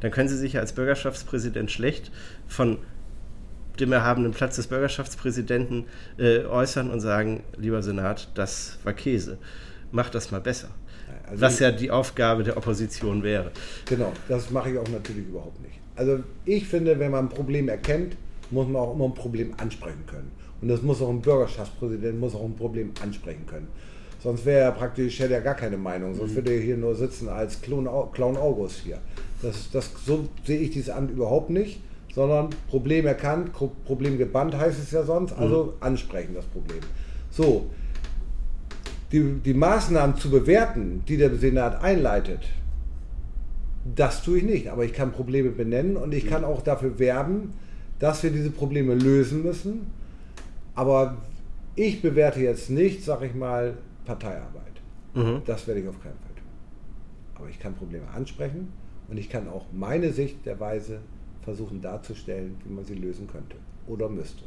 Speaker 3: Dann können sie sich als Bürgerschaftspräsident schlecht von dem erhabenen Platz des Bürgerschaftspräsidenten äh, äußern und sagen, lieber Senat, das war Käse. Macht das mal besser.
Speaker 4: Also
Speaker 3: Was ja die Aufgabe der Opposition wäre.
Speaker 4: Genau, das mache ich auch natürlich überhaupt nicht. Also ich finde, wenn man ein Problem erkennt, muss man auch immer ein Problem ansprechen können. Und das muss auch ein Bürgerschaftspräsident muss auch ein Problem ansprechen können. Sonst wäre er praktisch, hätte er gar keine Meinung, sonst würde er hier nur sitzen als Clown, Clown August hier. Das, das, so sehe ich dieses Amt überhaupt nicht, sondern Problem erkannt, Problem gebannt heißt es ja sonst, also ansprechen das Problem. So, die, die Maßnahmen zu bewerten, die der Senat einleitet, das tue ich nicht, aber ich kann Probleme benennen und ich kann auch dafür werben, dass wir diese Probleme lösen müssen. Aber ich bewerte jetzt nicht, sag ich mal, Parteiarbeit.
Speaker 3: Mhm.
Speaker 4: Das werde ich auf keinen Fall tun. Aber ich kann Probleme ansprechen und ich kann auch meine Sicht der Weise versuchen darzustellen, wie man sie lösen könnte oder müsste.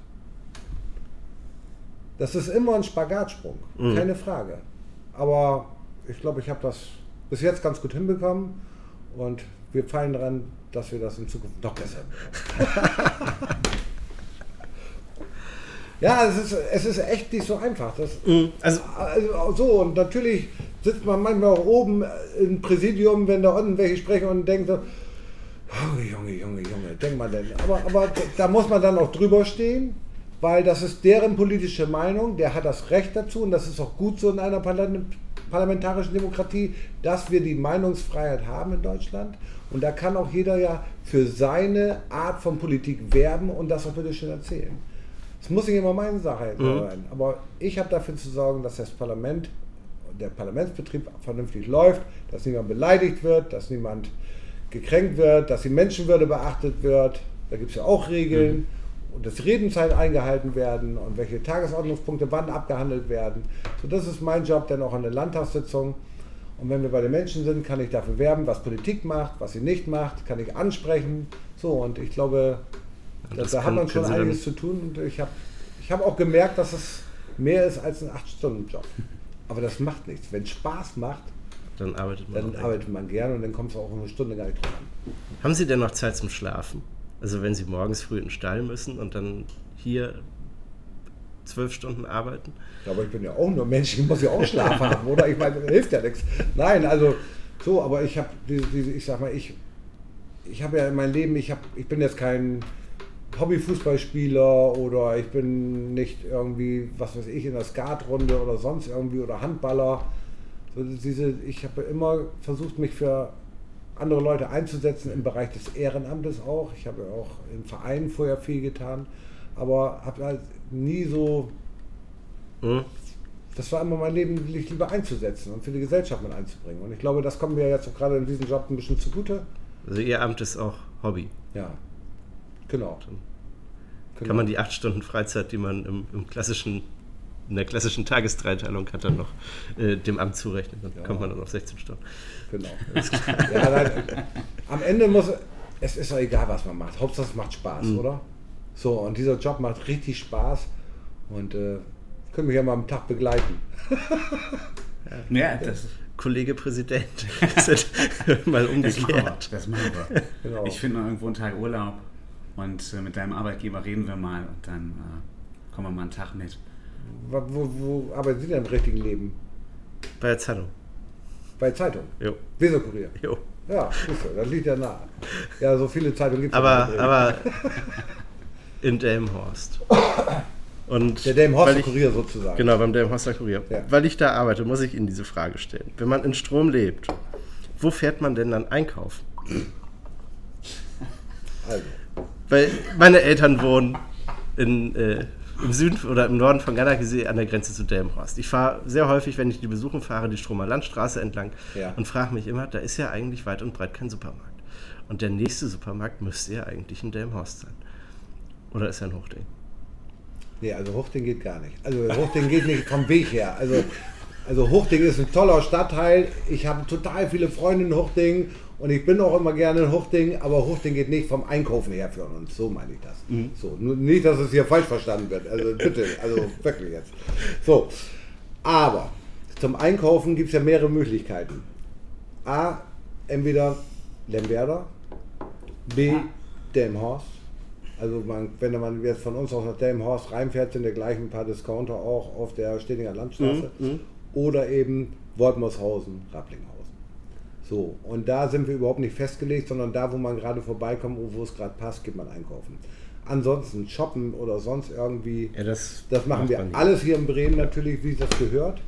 Speaker 4: Das ist immer ein Spagatsprung,
Speaker 3: Mhm.
Speaker 4: keine Frage. Aber ich glaube, ich habe das bis jetzt ganz gut hinbekommen und wir fallen daran, dass wir das in Zukunft noch besser bekommen. ja, es ist, es ist echt nicht so einfach. Das,
Speaker 3: Also
Speaker 4: also so, und natürlich sitzt man manchmal auch oben im Präsidium, wenn da unten welche sprechen und denkt so, oh, Junge, Junge, Junge, denkt man denn. Aber, aber da muss man dann auch drüber stehen, weil das ist deren politische Meinung, der hat das Recht dazu und das ist auch gut so in einer Parlament parlamentarischen Demokratie, dass wir die Meinungsfreiheit haben in Deutschland. Und da kann auch jeder ja für seine Art von Politik werben und das auch bitte schön erzählen. Es muss nicht immer meine Sache sein, aber ich habe dafür zu sorgen, dass das Parlament, der Parlamentsbetrieb vernünftig läuft, dass niemand beleidigt wird, dass niemand gekränkt wird, dass die Menschenwürde beachtet wird. Da gibt es ja auch Regeln. Und dass die Redenzeit eingehalten werden und welche Tagesordnungspunkte wann abgehandelt werden. So, das ist mein Job dann auch an der Landtagssitzung. Und wenn wir bei den Menschen sind, kann ich dafür werben, was Politik macht, was sie nicht macht, kann ich ansprechen. So, und ich glaube, da,
Speaker 3: das
Speaker 4: da hat
Speaker 3: kann-
Speaker 4: man schon einiges zu tun. Und ich habe ich hab auch gemerkt, dass es mehr ist als ein 8-Stunden-Job. Aber das macht nichts. Wenn es Spaß macht,
Speaker 3: dann arbeitet man.
Speaker 4: dann arbeitet man gern und dann kommt es auch eine Stunde gar nicht drauf an.
Speaker 3: Haben Sie denn noch Zeit zum Schlafen? Also wenn Sie morgens früh in den Stall müssen und dann hier zwölf Stunden arbeiten?
Speaker 4: Ja, aber ich bin ja auch nur Mensch, ich muss ja auch Schlaf haben, oder? Ich meine, hilft ja nichts. Nein, also so, aber ich habe diese, diese, ich sag mal, ich, ich habe ja in meinem Leben, ich, hab, ich bin jetzt kein Hobbyfußballspieler oder ich bin nicht irgendwie, was weiß ich, in der Skatrunde oder sonst irgendwie oder Handballer. So diese, ich habe immer versucht, mich für andere Leute einzusetzen im Bereich des Ehrenamtes auch. Ich habe ja auch im Verein vorher viel getan, aber habe halt nie so
Speaker 3: Hm?
Speaker 4: das war immer mein Leben, mich lieber einzusetzen und für die Gesellschaft mit einzubringen. Und ich glaube, das kommt mir jetzt auch gerade in diesem Job ein bisschen zugute.
Speaker 3: Also Ihr Amt ist auch Hobby.
Speaker 4: Ja, genau.
Speaker 3: Kann
Speaker 4: Genau.
Speaker 3: man die acht Stunden Freizeit, die man im, im klassischen, in der klassischen Tagesdreiteilung hat, dann noch äh, dem Amt zurechnen. Dann
Speaker 4: Ja.
Speaker 3: kommt man dann auf 16 Stunden.
Speaker 4: Genau. ja, nein, am Ende muss es ist doch egal, was man macht. Hauptsache es macht Spaß, oder? So, und dieser Job macht richtig Spaß und äh, können mich ja mal am Tag begleiten.
Speaker 2: Ja, das,
Speaker 3: Kollege Präsident. Das ist mal
Speaker 2: das machen wir.
Speaker 3: umgekehrt.
Speaker 2: Das machen wir.
Speaker 4: Genau.
Speaker 2: Ich finde irgendwo einen Tag Urlaub und äh, mit deinem Arbeitgeber reden wir mal und dann äh, kommen wir mal einen Tag mit.
Speaker 4: Wo, wo, arbeiten Sie denn im richtigen Leben?
Speaker 3: Bei der Zeitung.
Speaker 4: Bei Zeitung.
Speaker 3: Jo.
Speaker 4: Weserkurier.
Speaker 3: jo.
Speaker 4: Ja, du, das liegt ja nahe. Ja, so viele Zeitungen gibt es
Speaker 3: Aber, aber in Delmenhorst. Und
Speaker 4: Der Delmenhorster
Speaker 3: ich-
Speaker 4: Kurier sozusagen.
Speaker 3: Genau, beim Delmenhorster Kurier.
Speaker 4: Ja.
Speaker 3: Weil ich da arbeite, muss ich Ihnen diese Frage stellen. Wenn man in Strom lebt, wo fährt man denn dann einkaufen?
Speaker 4: Also,
Speaker 3: Weil meine Eltern wohnen in, äh, im Süden oder im Norden von Gardakesee an der Grenze zu Delmenhorst. Ich fahre sehr häufig, wenn ich die besuchen fahre, die Stromer Landstraße entlang
Speaker 4: Ja.
Speaker 3: und frage mich immer, da ist ja eigentlich weit und breit kein Supermarkt. Und der nächste Supermarkt müsste ja eigentlich in Delmenhorst sein. Oder ist er ein Hochding?
Speaker 4: nee, also Hochding geht gar nicht. Also Hochding geht nicht vom Weg her. Also, also Hochding ist ein toller Stadtteil. Ich habe total viele Freunde in Hochding und ich bin auch immer gerne in Hochding, aber Hochding geht nicht vom Einkaufen her für uns. So meine ich das. So, nur nicht, dass es hier falsch verstanden wird. Also bitte, also wirklich jetzt. So, aber zum Einkaufen gibt es ja mehrere Möglichkeiten. A, entweder Lemberda, B, Delmhorst. Also man, wenn man jetzt von uns aus nach Delmhorst reinfährt, sind ja gleich ein paar Discounter auch auf der Stedinger Landstraße. Oder eben Wortmershausen, Rapplinghausen. So, und da sind wir überhaupt nicht festgelegt, sondern da, wo man gerade vorbeikommt und wo es gerade passt, geht man einkaufen. Ansonsten shoppen oder sonst irgendwie,
Speaker 3: Ja, das,
Speaker 4: das machen wir alles hier in Bremen natürlich, wie es das gehört.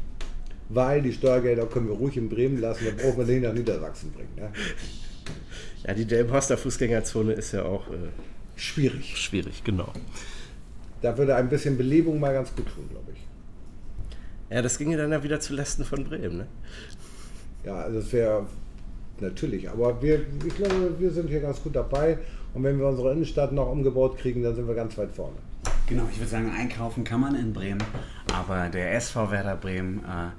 Speaker 4: Weil die Steuergelder können wir ruhig in Bremen lassen, dann brauchen wir nicht nach Niedersachsen bringen. Ne?
Speaker 3: Ja, die Delmenhorster Fußgängerzone ist ja auch äh,
Speaker 4: Schwierig.
Speaker 3: schwierig, genau.
Speaker 4: Da würde ein bisschen Belebung mal ganz gut tun, glaube ich.
Speaker 3: Ja, das ginge dann ja wieder zu Lasten von Bremen, ne?
Speaker 4: Ja, also es wäre natürlich, aber wir, ich glaube, wir sind hier ganz gut dabei. Und wenn wir unsere Innenstadt noch umgebaut kriegen, dann sind wir ganz weit vorne.
Speaker 2: Genau, ich würde sagen, einkaufen kann man in Bremen, aber der SV Werder Bremen äh,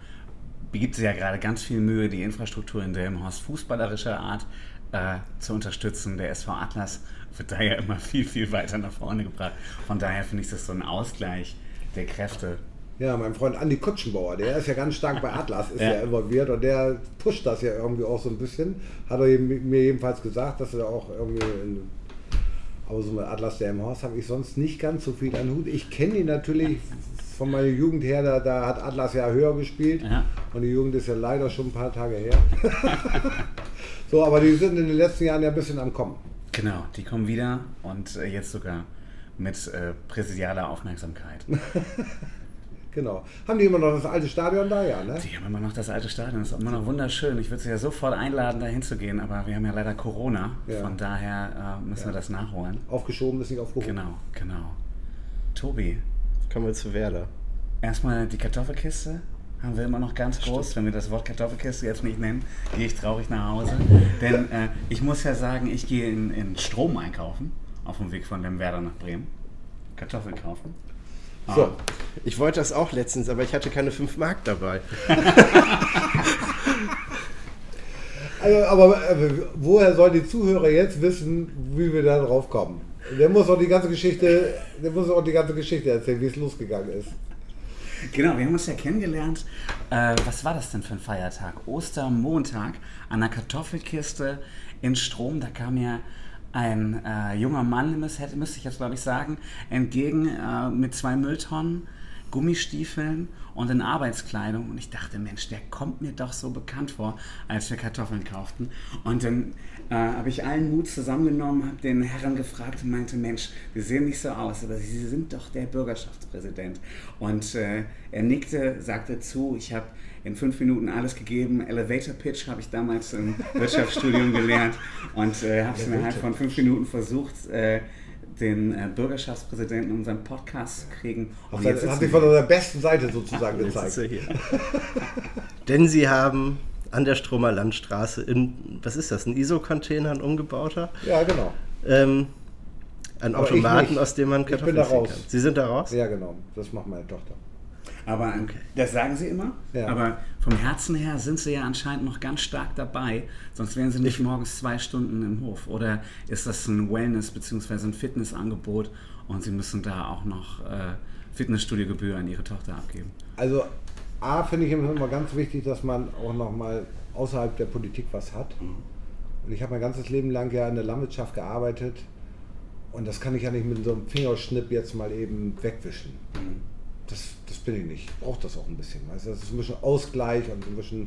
Speaker 2: begibt sich ja gerade ganz viel Mühe, die Infrastruktur in Delmenhorst fußballerischer Art äh, zu unterstützen. Der SV Atlas wird da ja immer viel, viel weiter nach vorne gebracht. Von daher finde ich das so ein Ausgleich der Kräfte.
Speaker 4: Ja, mein Freund Andi Kutschenbauer, der ist ja ganz stark bei Atlas, ist
Speaker 2: Ja.
Speaker 4: ja. involviert und der pusht das ja irgendwie auch so ein bisschen. Hat er mir jedenfalls gesagt, dass er auch irgendwie in, aber so mit Atlas der im Haus habe ich sonst nicht ganz so viel an Hut. Ich kenne ihn natürlich von meiner Jugend her, da, da hat Atlas ja höher gespielt
Speaker 2: Ja.
Speaker 4: und die Jugend ist ja leider schon ein paar Tage her. so, aber die sind in den letzten Jahren ja ein bisschen am Kommen.
Speaker 2: Genau, die kommen wieder und äh, jetzt sogar mit äh, präsidialer Aufmerksamkeit.
Speaker 4: Genau. Haben die immer noch das alte Stadion da, ja, ne?
Speaker 2: Die haben immer noch das alte Stadion, das ist immer noch wunderschön. Ich würde sie ja sofort einladen, da hinzugehen, aber wir haben ja leider Corona.
Speaker 4: Ja.
Speaker 2: Von daher äh, müssen wir das nachholen.
Speaker 4: Aufgeschoben ist nicht aufgehoben.
Speaker 2: Genau, genau. Tobi,
Speaker 3: Kommen wir zu Werder.
Speaker 2: erstmal die Kartoffelkiste. Haben wir immer noch ganz groß. Wenn wir das Wort Kartoffelkiste jetzt nicht nennen, gehe ich traurig nach Hause. Denn äh, ich muss ja sagen, ich gehe in, in Strom einkaufen, auf dem Weg von dem Werder nach Bremen. Kartoffeln kaufen. Ah,
Speaker 4: So,
Speaker 3: Ich wollte das auch letztens, aber ich hatte keine 5 Mark dabei.
Speaker 4: Also, aber äh, woher sollen die Zuhörer jetzt wissen, wie wir da drauf kommen? Der muss auch die ganze Geschichte, der muss auch die ganze Geschichte erzählen, wie es losgegangen ist.
Speaker 2: Genau, wir haben uns ja kennengelernt. Äh, was war das denn für ein Feiertag? Ostermontag an der Kartoffelkiste in Strom. Da kam mir ein äh, junger Mann, müsste ich jetzt glaube ich sagen, entgegen äh, mit zwei Mülltonnen, Gummistiefeln und in Arbeitskleidung. Und ich dachte, Mensch, der kommt mir doch so bekannt vor, als wir Kartoffeln kauften. Und dann äh, habe ich allen Mut zusammengenommen, habe den Herrn gefragt und meinte, Mensch, Sie sehen nicht so aus, aber Sie sind doch der Bürgerschaftspräsident. Und äh, er nickte, sagte zu, ich habe in fünf Minuten alles gegeben. Elevator Pitch habe ich damals im Wirtschaftsstudium gelernt und äh, habe es innerhalb von fünf Minuten versucht, äh, den äh, Bürgerschaftspräsidenten in unseren Podcast zu kriegen. Und
Speaker 4: Das
Speaker 2: jetzt
Speaker 4: hat sich von unserer besten Seite sozusagen
Speaker 3: Jetzt
Speaker 4: gezeigt.
Speaker 3: Denn sie haben an der Stromer Landstraße in, was ist das, ein ISO-Container, ein umgebauter,
Speaker 4: Ja, genau.
Speaker 3: ähm,
Speaker 4: ich
Speaker 3: Automaten, aus dem man
Speaker 4: Ich bin
Speaker 3: Kartoffeln
Speaker 4: da
Speaker 3: ziehen
Speaker 4: raus.
Speaker 3: kann. Sie sind da raus?
Speaker 4: Ja, genau. Das macht meine Tochter.
Speaker 2: Aber das sagen sie immer.
Speaker 4: Ja.
Speaker 2: Aber vom Herzen her sind sie ja anscheinend noch ganz stark dabei. Sonst wären sie nicht morgens zwei Stunden im Hof. Oder ist das ein Wellness- bzw. ein Fitnessangebot und sie müssen da auch noch äh, Fitnessstudiogebühr an ihre Tochter abgeben?
Speaker 4: Also A finde ich immer ganz wichtig, dass man auch noch mal außerhalb der Politik was hat. Und ich habe mein ganzes Leben lang ja in der Landwirtschaft gearbeitet. Und das kann ich ja nicht mit so einem Fingerschnipp jetzt mal eben wegwischen. Das, das bin ich nicht. Ich brauche das auch ein bisschen. Weißt? Das ist ein bisschen Ausgleich und ein bisschen,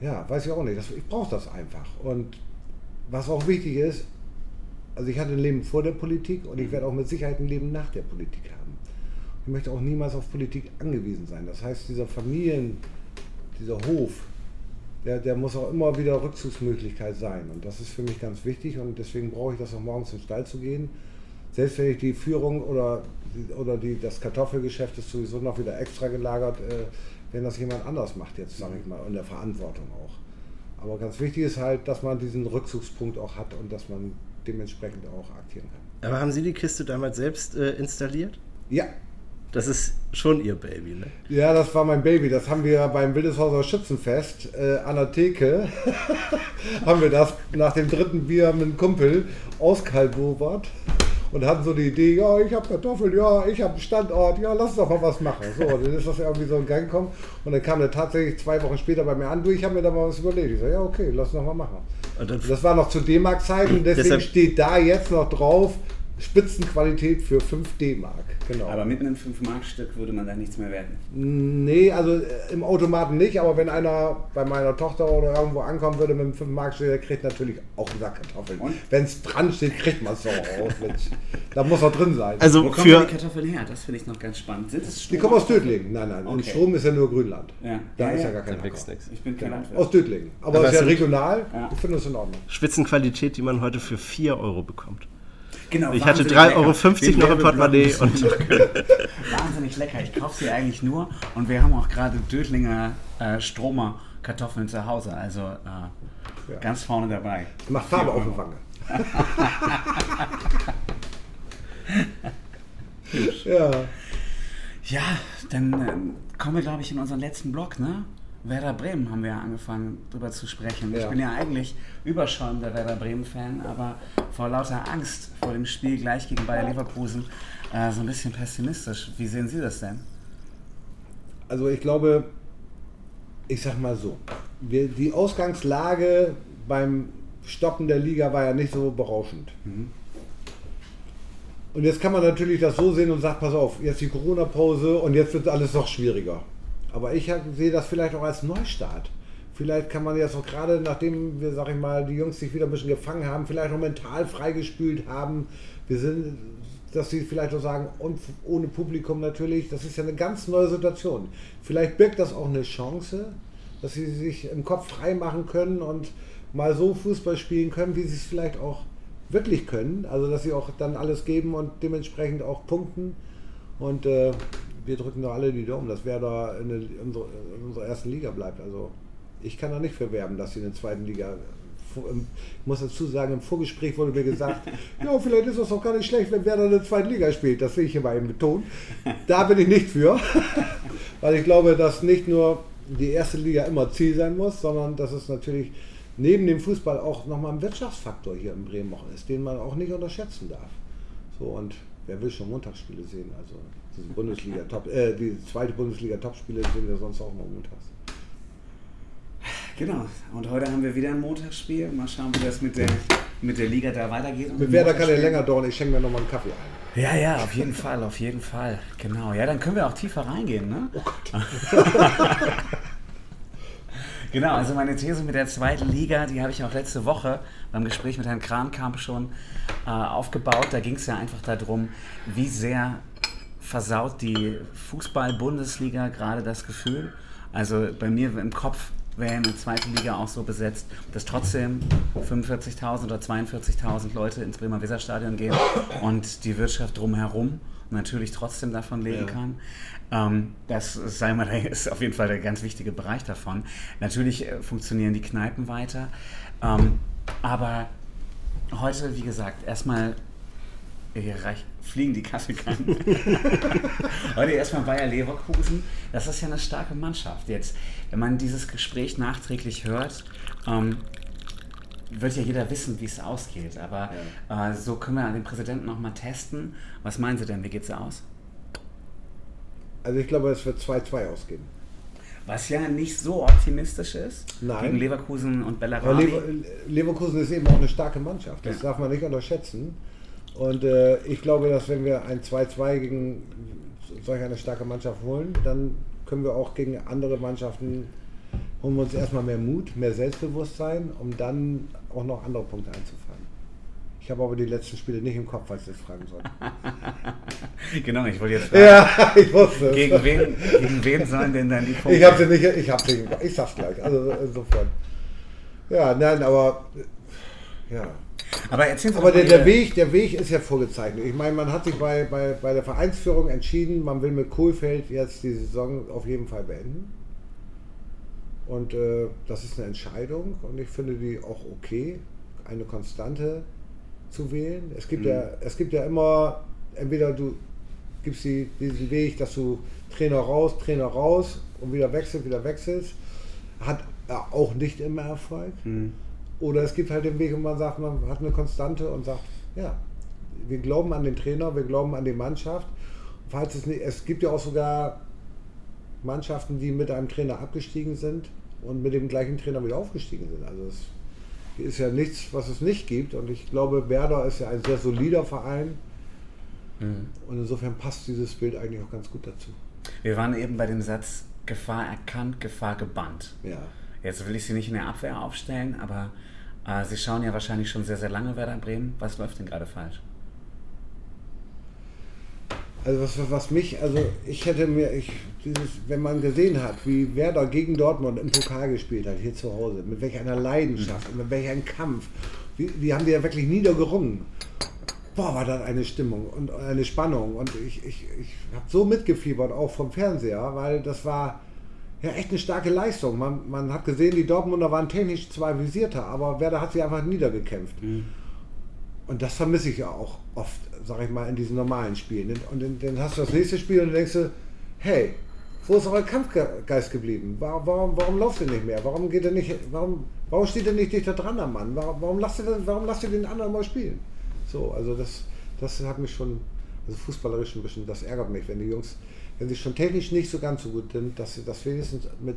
Speaker 4: ja, weiß ich auch nicht. Das, ich brauche das einfach. Und was auch wichtig ist, also ich hatte ein Leben vor der Politik und ich werde auch mit Sicherheit ein Leben nach der Politik haben. ich möchte auch niemals auf Politik angewiesen sein. Das heißt, dieser Familien, dieser Hof, der, der muss auch immer wieder Rückzugsmöglichkeit sein. Und das ist für mich ganz wichtig und deswegen brauche ich das auch morgens zum Stall zu gehen. Selbst wenn ich die Führung oder, oder die, das Kartoffelgeschäft ist sowieso noch wieder extra gelagert, äh, wenn das jemand anders macht, jetzt sage ich mal, in der Verantwortung auch. Aber ganz wichtig ist halt, dass man diesen Rückzugspunkt auch hat und dass man dementsprechend auch aktieren kann.
Speaker 3: Aber haben Sie die Kiste damals selbst äh, installiert?
Speaker 4: Ja,
Speaker 3: Das ist schon Ihr Baby, ne?
Speaker 4: Ja, das war mein Baby. Das haben wir beim Wildeshauser Schützenfest äh, an der Theke. haben wir das nach dem dritten Bier mit einem Kumpel auskalbobert und hatten so die Idee, ja, ich habe Kartoffeln, ja, ich habe einen Standort, ja, lass uns doch mal was machen. So, und dann ist das irgendwie so in Gang gekommen und dann kam er tatsächlich zwei Wochen später bei mir an, du, ich habe mir da mal was überlegt. Ich sage, ja, okay, lass noch mal machen. Das war noch zu D-Mark-Zeiten, deswegen steht da jetzt noch drauf, Spitzenqualität für 5 D-Mark. Genau.
Speaker 2: Aber mit einem 5-Mark-Stück würde man da nichts mehr werden.
Speaker 4: Nee, also äh, im Automaten nicht, aber wenn einer bei meiner Tochter oder irgendwo ankommen würde mit einem 5 Mark der kriegt natürlich auch einen Sack Kartoffeln.
Speaker 2: Und?
Speaker 4: Wenn es dran steht, kriegt man es doch auch. Mensch. Da muss er drin sein.
Speaker 3: also
Speaker 2: Wo kommen
Speaker 3: für,
Speaker 2: die Kartoffeln her? Das finde ich noch ganz spannend. Sind es
Speaker 4: die
Speaker 2: Strom-
Speaker 4: kommen aus Dötlingen. Nein, nein, in
Speaker 2: Okay.
Speaker 4: Strom ist ja nur Grünland.
Speaker 2: Ja.
Speaker 4: Da
Speaker 2: Ja,
Speaker 4: ist ja,
Speaker 2: ja.
Speaker 4: gar kein Acker.
Speaker 2: Ich bin kein
Speaker 4: Genau.
Speaker 2: Landwirt.
Speaker 4: Aus Dötlingen. Aber,
Speaker 3: Aber
Speaker 4: ist ja regional.
Speaker 2: Ja.
Speaker 4: Ich finde es in Ordnung.
Speaker 3: Spitzenqualität, die man heute für 4 Euro bekommt.
Speaker 2: Genau,
Speaker 3: Ich hatte
Speaker 2: wahnsinnig
Speaker 3: 3,50
Speaker 2: lecker.
Speaker 3: Euro noch im Portemonnaie und-.
Speaker 2: Wahnsinnig lecker. Ich kaufe sie eigentlich nur und wir haben auch gerade Dötlinger äh, Stromer Kartoffeln zu Hause. Also äh, ganz vorne dabei.
Speaker 4: Macht Farbe auf der Wange. ja.
Speaker 2: Ja, dann ähm, kommen wir, glaube ich, in unseren letzten Block, ne? Werder Bremen haben wir ja angefangen drüber zu sprechen. Ich
Speaker 4: Ja.
Speaker 2: bin ja eigentlich überschäumender Werder Bremen-Fan, aber vor lauter Angst vor dem Spiel gleich gegen Bayer Leverkusen äh, so ein bisschen pessimistisch. Wie sehen Sie das denn?
Speaker 4: Also ich glaube, ich sag mal so, wir, die Ausgangslage beim Stoppen der Liga war ja nicht so berauschend. Und jetzt kann man natürlich das so sehen und sagt, pass auf, jetzt die Corona-Pause und jetzt wird alles noch schwieriger. Aber ich sehe das vielleicht auch als Neustart. Vielleicht kann man jetzt auch gerade, nachdem wir, sag ich mal, die Jungs sich wieder ein bisschen gefangen haben, vielleicht auch mental freigespült haben. Wir sind, dass sie vielleicht auch sagen, und ohne Publikum natürlich, das ist ja eine ganz neue Situation. Vielleicht birgt das auch eine Chance, dass sie sich im Kopf frei machen können und mal so Fußball spielen können, wie sie es vielleicht auch wirklich können. Also dass sie auch dann alles geben und dementsprechend auch punkten. Und äh, wir drücken doch alle die Daumen, dass Werder in, der, in, unserer, in unserer ersten Liga bleibt. Also ich kann da nicht für werben, dass sie in der zweiten Liga. Ich muss dazu sagen, im Vorgespräch wurde mir gesagt, ja, vielleicht ist das auch gar nicht schlecht, wenn Werder in der zweiten Liga spielt. Das will ich hier mal eben betonen. Da bin ich nicht für, weil ich glaube, dass nicht nur die erste Liga immer Ziel sein muss, sondern dass es natürlich neben dem Fußball auch nochmal ein Wirtschaftsfaktor hier in Bremen auch ist, den man auch nicht unterschätzen darf. So und wer will schon Montagsspiele sehen? Also Bundesliga Top, äh, die zweite Bundesliga Topspiele sehen wir sonst auch mal montags.
Speaker 2: Genau. Und heute haben wir wieder ein Montagsspiel. Mal schauen, wie das mit der, mit der Liga da weitergeht.
Speaker 4: Mit Werder kann er länger dauern, ich schenke mir nochmal einen Kaffee ein.
Speaker 2: Ja, ja, auf jeden Fall, auf jeden Fall. Genau. Ja, dann können wir auch tiefer reingehen, ne? Oh Gott. genau, also meine These mit der zweiten Liga, die habe ich auch letzte Woche beim Gespräch mit Herrn Kramkamp schon äh, aufgebaut. Da ging es ja einfach darum, wie sehr versaut die Fußball-Bundesliga gerade das Gefühl. Also bei mir im Kopf wäre eine zweite Liga auch so besetzt, dass trotzdem 45.000 oder 42.000 Leute ins Bremer Weserstadion gehen und die Wirtschaft drumherum natürlich trotzdem davon leben
Speaker 4: Ja.
Speaker 2: kann. Ähm, das ist, sei mal, ist auf jeden Fall der ganz wichtige Bereich davon. Natürlich äh, funktionieren die Kneipen weiter, ähm, aber heute, wie gesagt, erstmal hier reich, fliegen die Kaffeekannen. Heute erstmal Bayer Leverkusen. Das ist ja eine starke Mannschaft. Jetzt, wenn man dieses Gespräch nachträglich hört, ähm, wird ja jeder wissen, wie es ausgeht. Aber äh, so können wir den Präsidenten noch mal testen. Was meinen Sie denn? Wie geht es aus?
Speaker 4: Also ich glaube, es wird 2-2 ausgehen.
Speaker 2: Was ja nicht so optimistisch ist.
Speaker 4: Nein.
Speaker 2: Gegen Leverkusen und Bellarabi.
Speaker 4: Lever Leverkusen ist eben auch eine starke Mannschaft. Das
Speaker 2: Ja.
Speaker 4: darf man nicht unterschätzen. Und äh, ich glaube, dass wenn wir ein 2-2 gegen solch eine starke Mannschaft holen, dann können wir auch gegen andere Mannschaften, holen wir uns erstmal mehr Mut, mehr Selbstbewusstsein, um dann auch noch andere Punkte einzufangen. Ich habe aber die letzten Spiele nicht im Kopf, falls Sie das fragen sollten.
Speaker 2: Genau, ich wollte jetzt fragen,
Speaker 4: Ja, ich wusste
Speaker 2: gegen, wen, gegen wen sollen denn dann die Punkte?
Speaker 4: Ich hab sie nicht, ich hab sie, ich sag's gleich, also äh, sofort. Ja, nein, aber äh, ja.
Speaker 2: Aber
Speaker 4: Aber der, der, Weg, der Weg ist ja vorgezeichnet. Ich meine, man hat sich bei, bei, bei der Vereinsführung entschieden, man will mit Kohlfeld jetzt die Saison auf jeden Fall beenden. Und äh, das ist eine Entscheidung und ich finde die auch okay, eine Konstante zu wählen. Es gibt, ja, es gibt ja immer, entweder du gibst die, diesen Weg, dass du Trainer raus, Trainer raus und wieder wechselst, wieder wechselst. Hat auch nicht immer Erfolg. Oder es gibt halt den Weg, wo man sagt, man hat eine Konstante und sagt, ja, wir glauben an den Trainer, wir glauben an die Mannschaft. Falls es nicht, es gibt ja auch sogar Mannschaften, die mit einem Trainer abgestiegen sind und mit dem gleichen Trainer wieder aufgestiegen sind. Also es ist ja nichts, was es nicht gibt. Und ich glaube, Werder ist ja ein sehr solider Verein. Und insofern passt dieses Bild eigentlich auch ganz gut dazu.
Speaker 2: Wir waren eben bei dem Satz Gefahr erkannt, Gefahr gebannt.
Speaker 4: Ja.
Speaker 2: Jetzt will ich Sie nicht in der Abwehr aufstellen, aber Sie schauen ja wahrscheinlich schon sehr, sehr lange Werder Bremen. Was läuft denn gerade falsch?
Speaker 4: Also was, was mich, also ich hätte mir, ich, dieses, wenn man gesehen hat, wie Werder gegen Dortmund im Pokal gespielt hat, hier zu Hause, mit welch einer Leidenschaft und mit welch einem Kampf, wie, die haben die ja wirklich niedergerungen. Boah, war das eine Stimmung und eine Spannung und ich, ich, ich habe so mitgefiebert, auch vom Fernseher, weil das war ja echt eine starke Leistung. Man, man hat gesehen, die Dortmunder waren technisch zwar visierter, aber Werder hat sie einfach niedergekämpft. Und das vermisse ich ja auch oft, sag ich mal, in diesen normalen Spielen. Und dann, dann hast du das nächste Spiel und denkst du, hey, wo ist euer Kampfgeist geblieben? Warum, warum, warum lauft ihr nicht mehr? Warum geht ihr nicht, warum, warum steht ihr nicht dichter dran am Mann? Warum, warum, lasst ihr, warum lasst ihr den anderen mal spielen? So, also das, das hat mich schon, also fußballerisch ein bisschen, das ärgert mich, wenn die Jungs, wenn sie schon technisch nicht so ganz so gut sind, dass sie das wenigstens mit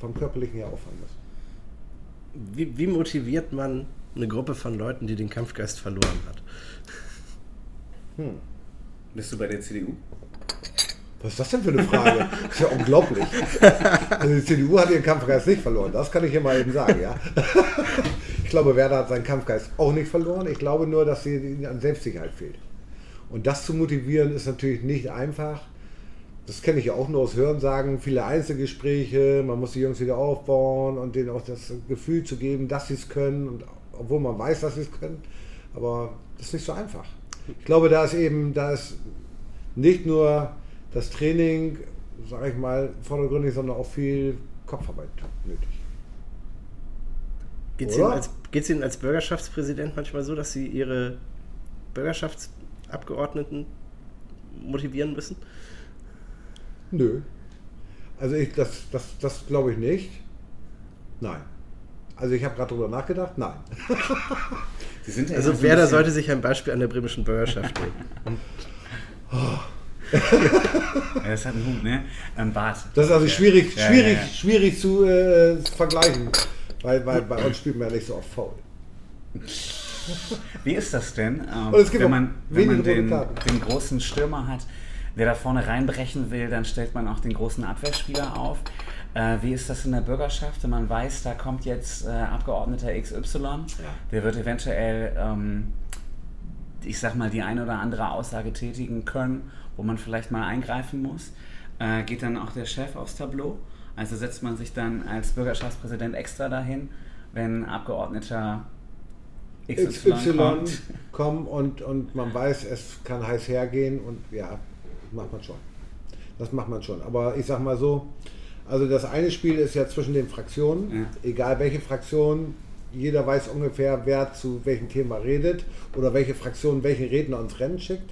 Speaker 4: vom Körperlichen her auffangen müssen.
Speaker 3: Wie, wie motiviert man eine Gruppe von Leuten, die den Kampfgeist verloren hat?
Speaker 2: Bist du bei der CDU?
Speaker 4: Was ist das denn für eine Frage? Das ist ja unglaublich. Also die CDU hat ihren Kampfgeist nicht verloren, das kann ich hier mal eben sagen, ja. Ich glaube, Werder hat seinen Kampfgeist auch nicht verloren. Ich glaube nur, dass sie ihnen an Selbstsicherheit fehlt. Und das zu motivieren ist natürlich nicht einfach. Das kenne ich ja auch nur aus Hörensagen, viele Einzelgespräche, man muss die Jungs wieder aufbauen und denen auch das Gefühl zu geben, dass sie es können, und obwohl man weiß, dass sie es können. Aber das ist nicht so einfach. Ich glaube, da ist eben, da ist nicht nur das Training, sage ich mal, vordergründig, sondern auch viel Kopfarbeit nötig.
Speaker 3: Geht es Ihnen, als, Ihnen als Bürgerschaftspräsident manchmal so, dass Sie Ihre Bürgerschaftsabgeordneten motivieren müssen?
Speaker 4: Nö. Also ich, das, das, das glaube ich nicht. Nein. Also ich habe gerade drüber nachgedacht. Nein.
Speaker 2: Sie sind ja
Speaker 3: Also
Speaker 2: so
Speaker 3: Werder sollte sich ein Beispiel an der bremischen Bürgerschaft nehmen.
Speaker 2: Ja, das hat einen Hut, ne? Ein Bart.
Speaker 4: Das ist also
Speaker 2: Ja.
Speaker 4: schwierig, schwierig,
Speaker 2: ja, ja.
Speaker 4: schwierig zu äh, vergleichen. Weil, weil bei uns spielt man ja nicht so oft faul.
Speaker 2: Wie ist das denn, ähm, wenn man, wenn man den, den großen Stürmer hat, der da vorne reinbrechen will, dann stellt man auch den großen Abwehrspieler auf. Äh, wie ist das in der Bürgerschaft, wenn man weiß, da kommt jetzt äh, Abgeordneter XY, der wird eventuell, ähm, ich sag mal, die eine oder andere Aussage tätigen können, wo man vielleicht mal eingreifen muss. Äh, geht dann auch der Chef aufs Tableau? Also setzt man sich dann als Bürgerschaftspräsident extra dahin, wenn Abgeordneter XY,
Speaker 4: XY
Speaker 2: kommt?
Speaker 4: kommen und, und man weiß, es kann heiß hergehen und ja, macht man schon. Das macht man schon. Aber ich sag mal so, also das eine Spiel ist ja zwischen den Fraktionen,
Speaker 2: Ja.
Speaker 4: egal welche Fraktion, jeder weiß ungefähr, wer zu welchem Thema redet oder welche Fraktion welchen Redner ins Rennen schickt.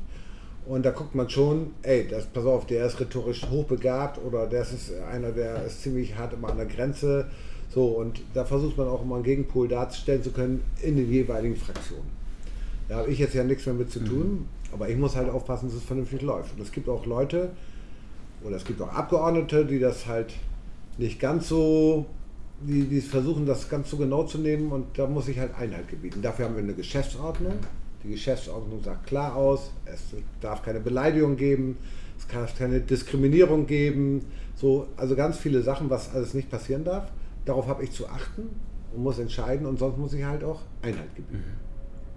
Speaker 4: Und da guckt man schon, ey, das, pass auf, der ist rhetorisch hochbegabt oder das ist einer, der ist ziemlich hart immer an der Grenze. So, und da versucht man auch immer einen Gegenpol darzustellen zu können in den jeweiligen Fraktionen. Da habe ich jetzt ja nichts mehr mit zu tun, aber ich muss halt aufpassen, dass es vernünftig läuft. Und es gibt auch Leute, oder es gibt auch Abgeordnete, die das halt nicht ganz so, die, die versuchen, das ganz so genau zu nehmen und da muss ich halt Einhalt gebieten. Dafür haben wir eine Geschäftsordnung. Die Geschäftsordnung sagt klar aus, es darf keine Beleidigung geben, es darf keine Diskriminierung geben, so, also ganz viele Sachen, was alles nicht passieren darf. Darauf habe ich zu achten und muss entscheiden und sonst muss ich halt auch Einhalt gebieten.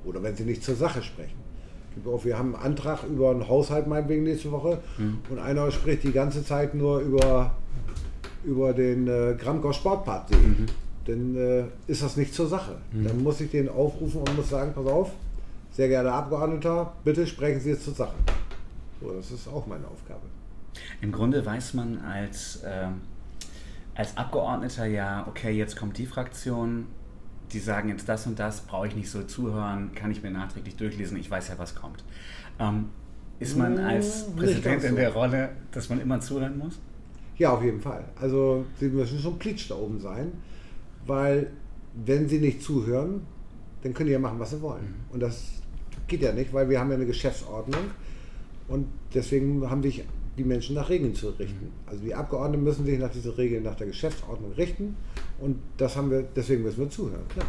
Speaker 4: Oder wenn sie nicht zur Sache sprechen. Wir haben einen Antrag über einen Haushalt meinetwegen nächste Woche und einer spricht die ganze Zeit nur über, über den äh, Gramgau Sportpark. Dann äh, ist das nicht zur Sache. Dann muss ich den aufrufen und muss sagen, pass auf, sehr geehrter Abgeordneter, bitte sprechen Sie jetzt zur Sache. So, das ist auch meine Aufgabe.
Speaker 2: Im Grunde weiß man als, ähm, als Abgeordneter ja, okay, jetzt kommt die Fraktion, die sagen jetzt das und das, brauche ich nicht so zuhören, kann ich mir nachträglich durchlesen, ich weiß ja, was kommt. Ähm, ist man
Speaker 4: Mm,
Speaker 2: als
Speaker 4: nicht
Speaker 2: Präsident in
Speaker 4: so.
Speaker 2: der Rolle, dass man immer zuhören muss?
Speaker 4: Ja, auf jeden Fall. Also Sie müssen schon plitsch da oben sein, weil wenn Sie nicht zuhören, dann können die ja machen, was sie wollen. Und das geht ja nicht, weil wir haben ja eine Geschäftsordnung und deswegen haben sich die Menschen nach Regeln zu richten. Also die Abgeordneten müssen sich nach dieser Regel, nach der Geschäftsordnung richten und das haben wir, deswegen müssen wir zuhören, klar.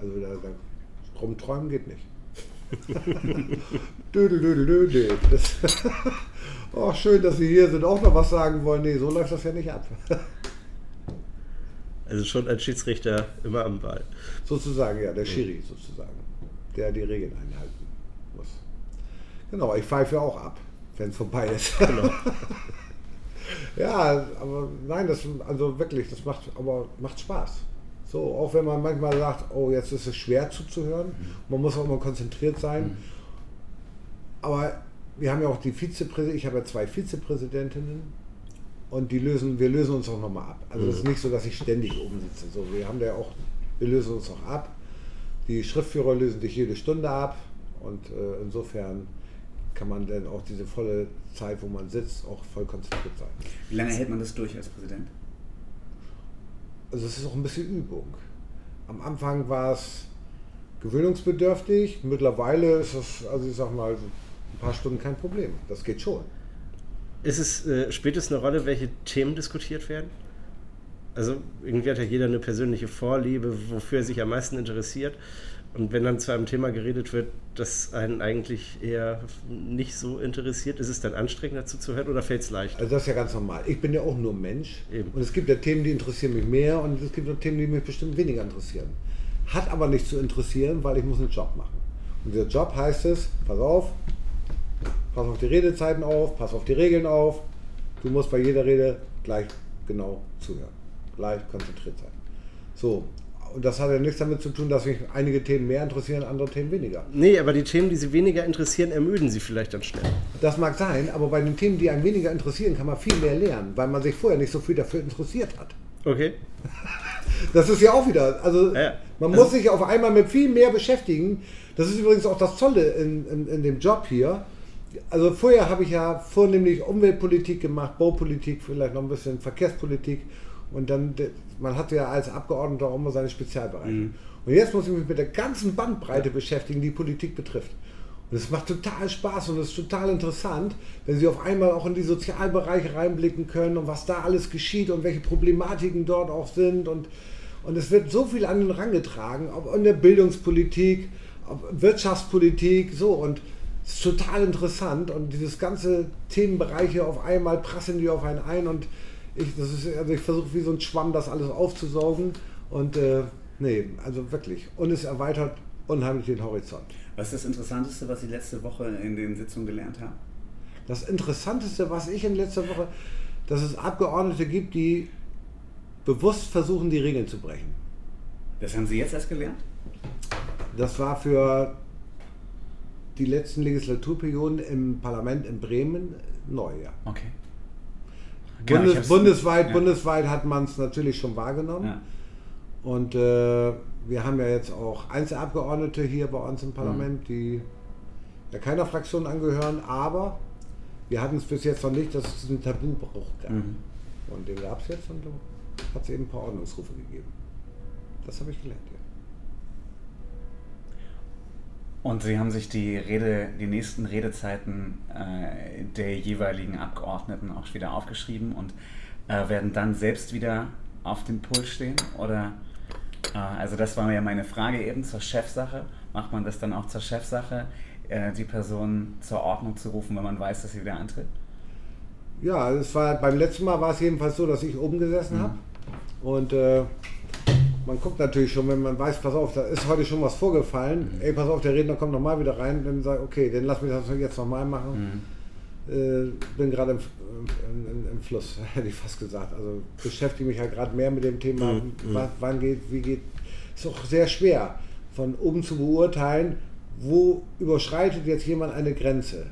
Speaker 4: Also da, da rumträumen geht nicht. Dödel, dödel, dödel. Das oh, schön, dass Sie hier sind, auch noch was sagen wollen. Nee, so läuft das ja nicht ab.
Speaker 3: Also schon als Schiedsrichter immer am Ball.
Speaker 4: sozusagen, ja, der Schiri sozusagen, der die Regeln einhalten muss. Genau, ich pfeife auch ab, wenn es vorbei ist.
Speaker 3: Genau.
Speaker 4: ja, aber nein, das also wirklich, das macht aber macht Spaß. So, auch wenn man manchmal sagt, oh, jetzt ist es schwer zuzuhören, man muss auch immer konzentriert sein. Aber wir haben ja auch die Vizepräsidentin, ich habe ja zwei Vizepräsidentinnen und die lösen, wir lösen uns auch nochmal ab. Also es ist nicht so, dass ich ständig oben sitze. So, wir haben da ja auch, wir lösen uns auch ab. Die Schriftführer lösen dich jede Stunde ab und äh, insofern kann man dann auch diese volle Zeit, wo man sitzt, auch voll konzentriert sein.
Speaker 2: Wie lange hält man das durch als Präsident?
Speaker 4: Also es ist auch ein bisschen Übung. Am Anfang war es gewöhnungsbedürftig, mittlerweile ist es, also ich sag mal, ein paar Stunden kein Problem. Das geht schon.
Speaker 3: Ist es, äh, spielt es eine Rolle, welche Themen diskutiert werden? Also irgendwie hat ja jeder eine persönliche Vorliebe, wofür er sich am meisten interessiert. Und wenn dann zu einem Thema geredet wird, das einen eigentlich eher nicht so interessiert, ist es dann anstrengend dazu zu hören oder fällt es leicht?
Speaker 4: Also das ist ja ganz normal. Ich bin ja auch nur Mensch.
Speaker 3: Eben.
Speaker 4: Und es gibt ja Themen, die interessieren mich mehr und es gibt auch Themen, die mich bestimmt weniger interessieren. Hat aber nicht zu interessieren, weil ich muss einen Job machen. Und dieser Job heißt es, pass auf, pass auf die Redezeiten auf, pass auf die Regeln auf. Du musst bei jeder Rede gleich genau zuhören. Gleich konzentriert sein. So. Und das hat ja nichts damit zu tun, dass mich einige Themen mehr interessieren, andere Themen weniger.
Speaker 3: Nee, aber die Themen, die Sie weniger interessieren, ermüden Sie vielleicht dann schnell.
Speaker 4: Das mag sein, aber bei den Themen, die einen weniger interessieren, kann man viel mehr lernen, weil man sich vorher nicht so viel dafür interessiert hat.
Speaker 3: Okay.
Speaker 4: Das ist ja auch wieder, also
Speaker 3: Ja.
Speaker 4: man muss sich auf einmal mit viel mehr beschäftigen. Das ist übrigens auch das Tolle in, in, in dem Job hier. Also vorher habe ich ja vornehmlich Umweltpolitik gemacht, Baupolitik, vielleicht noch ein bisschen Verkehrspolitik und dann, man hatte ja als Abgeordneter auch immer seine Spezialbereiche. Und jetzt muss ich mich mit der ganzen Bandbreite beschäftigen, die Politik betrifft. Und es macht total Spaß und es ist total interessant, wenn Sie auf einmal auch in die Sozialbereiche reinblicken können und was da alles geschieht und welche Problematiken dort auch sind. Und, und es wird so viel an den Rang getragen, ob in der Bildungspolitik, ob Wirtschaftspolitik, so. Und es ist total interessant und dieses ganze Themenbereiche auf einmal prasseln die auf einen ein und ich, das ist, also ich versuche wie so ein Schwamm das alles aufzusaugen und äh, nee, also wirklich. Und es erweitert unheimlich den Horizont.
Speaker 2: Was ist das Interessanteste, was Sie letzte Woche in den Sitzungen gelernt haben?
Speaker 4: Das Interessanteste, was ich in letzter Woche, dass es Abgeordnete gibt, die bewusst versuchen, die Regeln zu brechen.
Speaker 2: Das haben Sie jetzt erst gelernt?
Speaker 4: Das war für die letzten Legislaturperioden im Parlament in Bremen neu, ja.
Speaker 2: Okay. Genau,
Speaker 4: Bundes, bundesweit,
Speaker 2: ja.
Speaker 4: bundesweit hat man es natürlich schon wahrgenommen.
Speaker 2: Ja.
Speaker 4: Und äh, wir haben ja jetzt auch Einzelabgeordnete hier bei uns im
Speaker 2: Mhm.
Speaker 4: Parlament, die ja keiner Fraktion angehören, aber wir hatten es bis jetzt noch nicht, dass es einen Tabubruch gab.
Speaker 2: Mhm.
Speaker 4: Und den gab es jetzt und da hat es eben ein paar Ordnungsrufe gegeben. Das habe ich gelernt,
Speaker 2: Und Sie haben sich die Rede, die nächsten Redezeiten äh, der jeweiligen Abgeordneten auch wieder aufgeschrieben und äh, werden dann selbst wieder auf dem Pult stehen? Oder äh, also das war ja meine Frage eben zur Chefsache. Macht man das dann auch zur Chefsache, äh, die Person zur Ordnung zu rufen, wenn man weiß, dass sie wieder antritt?
Speaker 4: Ja, es war beim letzten Mal war es jedenfalls so, dass ich oben gesessen habe und äh, man guckt natürlich schon, wenn man weiß, pass auf, da ist heute schon was vorgefallen. Ey, pass auf, der Redner kommt nochmal wieder rein. Dann sage ich, okay, dann lass mich das jetzt nochmal machen. Äh, bin gerade im, im, im, Fluss, hätte ich fast gesagt. Also beschäftige mich halt gerade mehr mit dem Thema, wa- wann geht, wie geht. Ist auch sehr schwer, von oben zu beurteilen, wo überschreitet jetzt jemand eine Grenze.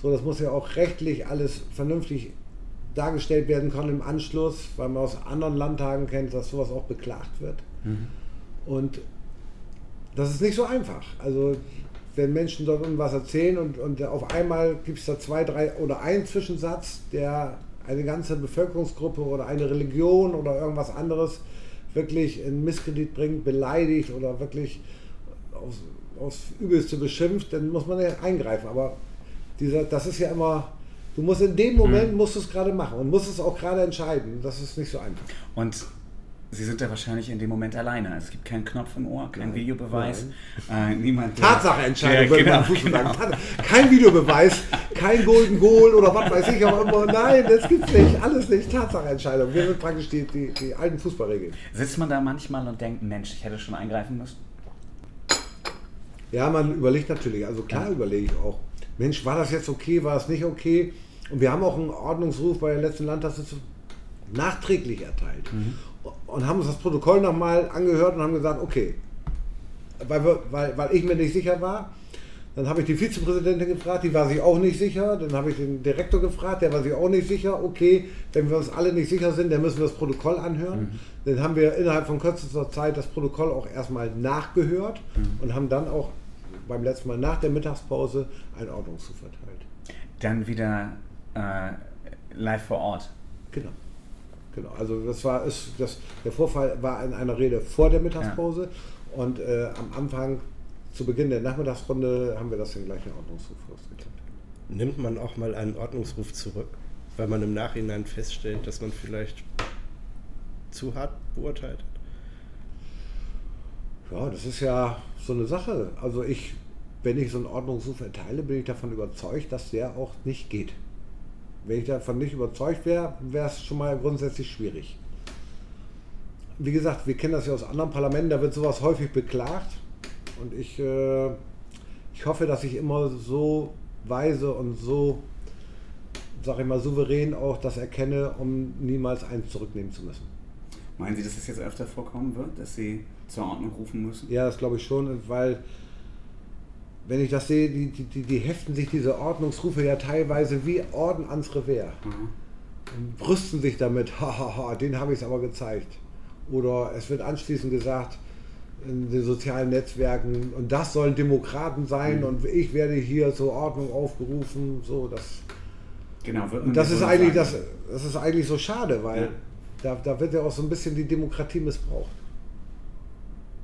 Speaker 4: So, das muss ja auch rechtlich alles vernünftig dargestellt werden können im Anschluss, weil man aus anderen Landtagen kennt, dass sowas auch beklagt wird. Und das ist nicht so einfach. Also wenn Menschen dort irgendwas erzählen und, und auf einmal gibt es da zwei, drei oder einen Zwischensatz, der eine ganze Bevölkerungsgruppe oder eine Religion oder irgendwas anderes wirklich in Misskredit bringt, beleidigt oder wirklich aufs, aufs Übelste beschimpft, dann muss man ja eingreifen. Aber dieser, das ist ja immer, du musst in dem Moment musst du es gerade machen und musst es auch gerade entscheiden. Das ist nicht so einfach.
Speaker 2: Und Sie sind ja wahrscheinlich in dem Moment alleine. Es gibt keinen Knopf im Ohr, kein
Speaker 4: Nein.
Speaker 2: Videobeweis, äh, niemand.
Speaker 4: Tatsacheentscheidung,
Speaker 2: Ja,
Speaker 4: würde
Speaker 2: genau,
Speaker 4: man Fußball
Speaker 2: genau.
Speaker 4: sagen. Kein Videobeweis, kein Golden Goal oder was weiß ich auch immer. Nein, das gibt's nicht. Alles nicht. Tatsacheentscheidung. Wir sind praktisch die, die, die alten Fußballregeln.
Speaker 2: Sitzt man da manchmal und denkt, Mensch, ich hätte schon eingreifen müssen?
Speaker 4: Ja, man überlegt natürlich. Also klar überlege ich auch. Mensch, war das jetzt okay, war es nicht okay? Und wir haben auch einen Ordnungsruf bei der letzten Landtagssitzung nachträglich erteilt. Und haben uns das Protokoll nochmal angehört und haben gesagt, okay, weil, wir, weil, weil ich mir nicht sicher war, dann habe ich die Vizepräsidentin gefragt, die war sich auch nicht sicher. Dann habe ich den Direktor gefragt, der war sich auch nicht sicher. Okay, wenn wir uns alle nicht sicher sind, dann müssen wir das Protokoll anhören. Dann haben wir innerhalb von kürzester Zeit das Protokoll auch erstmal nachgehört und haben dann auch beim letzten Mal nach der Mittagspause einen Ordnungsruf erteilt.
Speaker 2: Dann wieder äh, live vor Ort.
Speaker 4: Genau. Genau. Also das war ist, das, der Vorfall war in einer Rede vor der Mittagspause und äh, am Anfang, zu Beginn der Nachmittagsrunde, haben wir das den gleichen Ordnungsruf rausgekriegt.
Speaker 3: Nimmt man auch mal einen Ordnungsruf zurück, weil man im Nachhinein feststellt, dass man vielleicht zu hart beurteilt hat?
Speaker 4: Ja, das ist ja so eine Sache. Also ich, wenn ich so einen Ordnungsruf erteile, bin ich davon überzeugt, dass der auch nicht geht. Wenn ich davon nicht überzeugt wäre, wäre es schon mal grundsätzlich schwierig. Wie gesagt, wir kennen das ja aus anderen Parlamenten, da wird sowas häufig beklagt. Und ich, äh, ich hoffe, dass ich immer so weise und so, sag ich mal, souverän auch das erkenne, um niemals eins zurücknehmen zu müssen.
Speaker 2: Meinen Sie, dass es jetzt öfter vorkommen wird, dass Sie zur Ordnung rufen müssen?
Speaker 4: Ja, das glaube ich schon, weil wenn ich das sehe, die, die, die, heften sich diese Ordnungsrufe ja teilweise wie Orden ans Revers. Und brüsten sich damit, hahaha, den habe ich es aber gezeigt. Oder es wird anschließend gesagt in den sozialen Netzwerken, und das sollen Demokraten sein und ich werde hier zur Ordnung aufgerufen. So, das,
Speaker 2: Genau, wird
Speaker 4: und das ist eigentlich das, das ist eigentlich so schade, weil
Speaker 2: Ja.
Speaker 4: Da, da wird ja auch so ein bisschen die Demokratie missbraucht.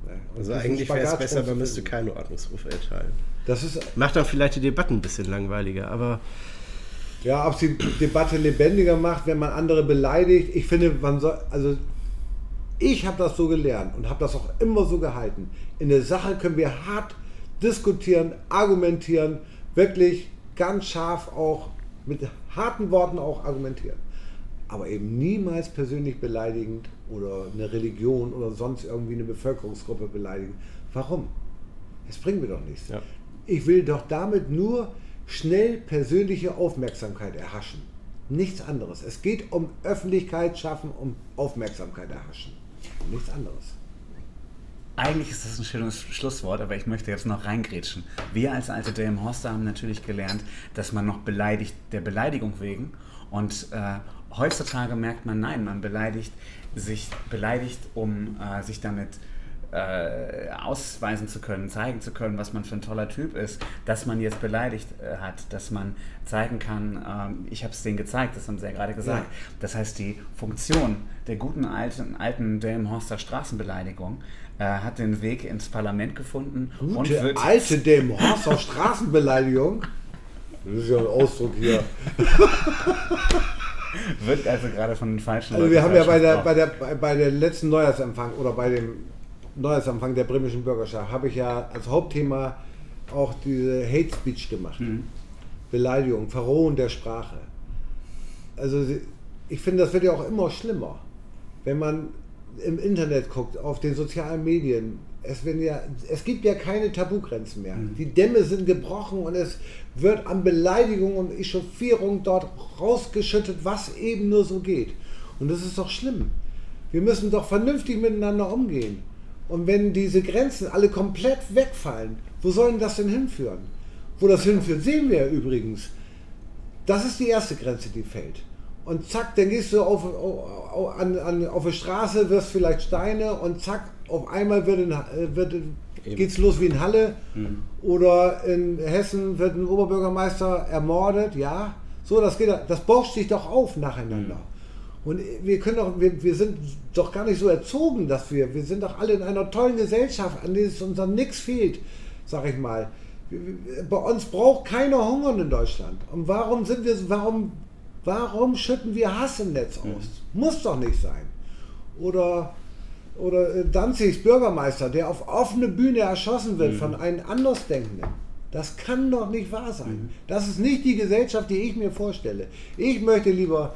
Speaker 4: Ja,
Speaker 3: Also eigentlich wäre es besser, man müsste keine Ordnungsrufe erteilen.
Speaker 4: Das ist
Speaker 3: Macht dann vielleicht die Debatten ein bisschen langweiliger, aber
Speaker 4: Ja, ob sie die Debatte lebendiger macht, wenn man andere beleidigt. Ich finde, man soll, also ich habe das so gelernt und habe das auch immer so gehalten. In der Sache können wir hart diskutieren, argumentieren, wirklich ganz scharf auch mit harten Worten auch argumentieren. Aber eben niemals persönlich beleidigend oder eine Religion oder sonst irgendwie eine Bevölkerungsgruppe beleidigen. Warum? Es bringt mir doch nichts.
Speaker 3: Ja.
Speaker 4: Ich will doch damit nur schnell persönliche Aufmerksamkeit erhaschen. Nichts anderes. Es geht um Öffentlichkeit schaffen, um Aufmerksamkeit erhaschen. Nichts anderes.
Speaker 2: Eigentlich ist das ein schönes Schlusswort, aber ich möchte jetzt noch reingrätschen. Wir als alte Delmenhorster haben natürlich gelernt, dass man noch beleidigt der Beleidigung wegen. Und äh, heutzutage merkt man, nein, man beleidigt sich beleidigt, um äh, sich damit äh, ausweisen zu können, zeigen zu können, was man für ein toller Typ ist, dass man jetzt beleidigt äh, hat, dass man zeigen kann, ähm, ich habe es denen gezeigt, das haben sie ja gerade gesagt.
Speaker 4: Ja.
Speaker 2: Das heißt, die Funktion der guten alten, alten Delmenhorster Straßenbeleidigung äh, hat den Weg ins Parlament gefunden und
Speaker 4: Gute
Speaker 2: wird
Speaker 4: alte Delmenhorster Straßenbeleidigung. Das ist ja ein Ausdruck hier.
Speaker 2: wird also gerade von den falschen
Speaker 4: Also wir haben ja bei der, bei, der, bei- der letzten Neujahrsempfang oder bei dem Neujahrsempfang der bremischen Bürgerschaft habe ich ja als Hauptthema auch diese Hate Speech gemacht. Beleidigung, Verrohung der Sprache. Also ich finde, das wird ja auch immer schlimmer. Wenn man im Internet guckt, auf den sozialen Medien, es, werden ja, es gibt ja keine Tabugrenzen mehr. Die Dämme sind gebrochen und es wird an Beleidigung und Echauffierung dort rausgeschüttet, was eben nur so geht. Und das ist doch schlimm. Wir müssen doch vernünftig miteinander umgehen. Und wenn diese Grenzen alle komplett wegfallen, wo soll denn das denn hinführen? Wo das hinführt, sehen wir ja übrigens. Das ist die erste Grenze, die fällt. Und zack, dann gehst du auf, auf, an, an, auf die Straße, wirst vielleicht Steine und zack, auf einmal wird, in, wird geht's los wie in Halle. Oder in Hessen wird ein Oberbürgermeister ermordet, ja. So, das geht, das bauscht sich doch auf nacheinander. Und wir können doch, wir, wir sind doch gar nicht so erzogen, dass wir, wir sind doch alle in einer tollen Gesellschaft, an der es uns dann nichts fehlt, sag ich mal. Bei uns braucht keiner hungern in Deutschland. Und warum sind wir, warum, warum schütten wir Hass im Netz aus? Muss doch nicht sein. Oder, oder Danzigs Bürgermeister, der auf offene Bühne erschossen wird von einem Andersdenkenden. Das kann doch nicht wahr sein. Das ist nicht die Gesellschaft, die ich mir vorstelle. Ich möchte lieber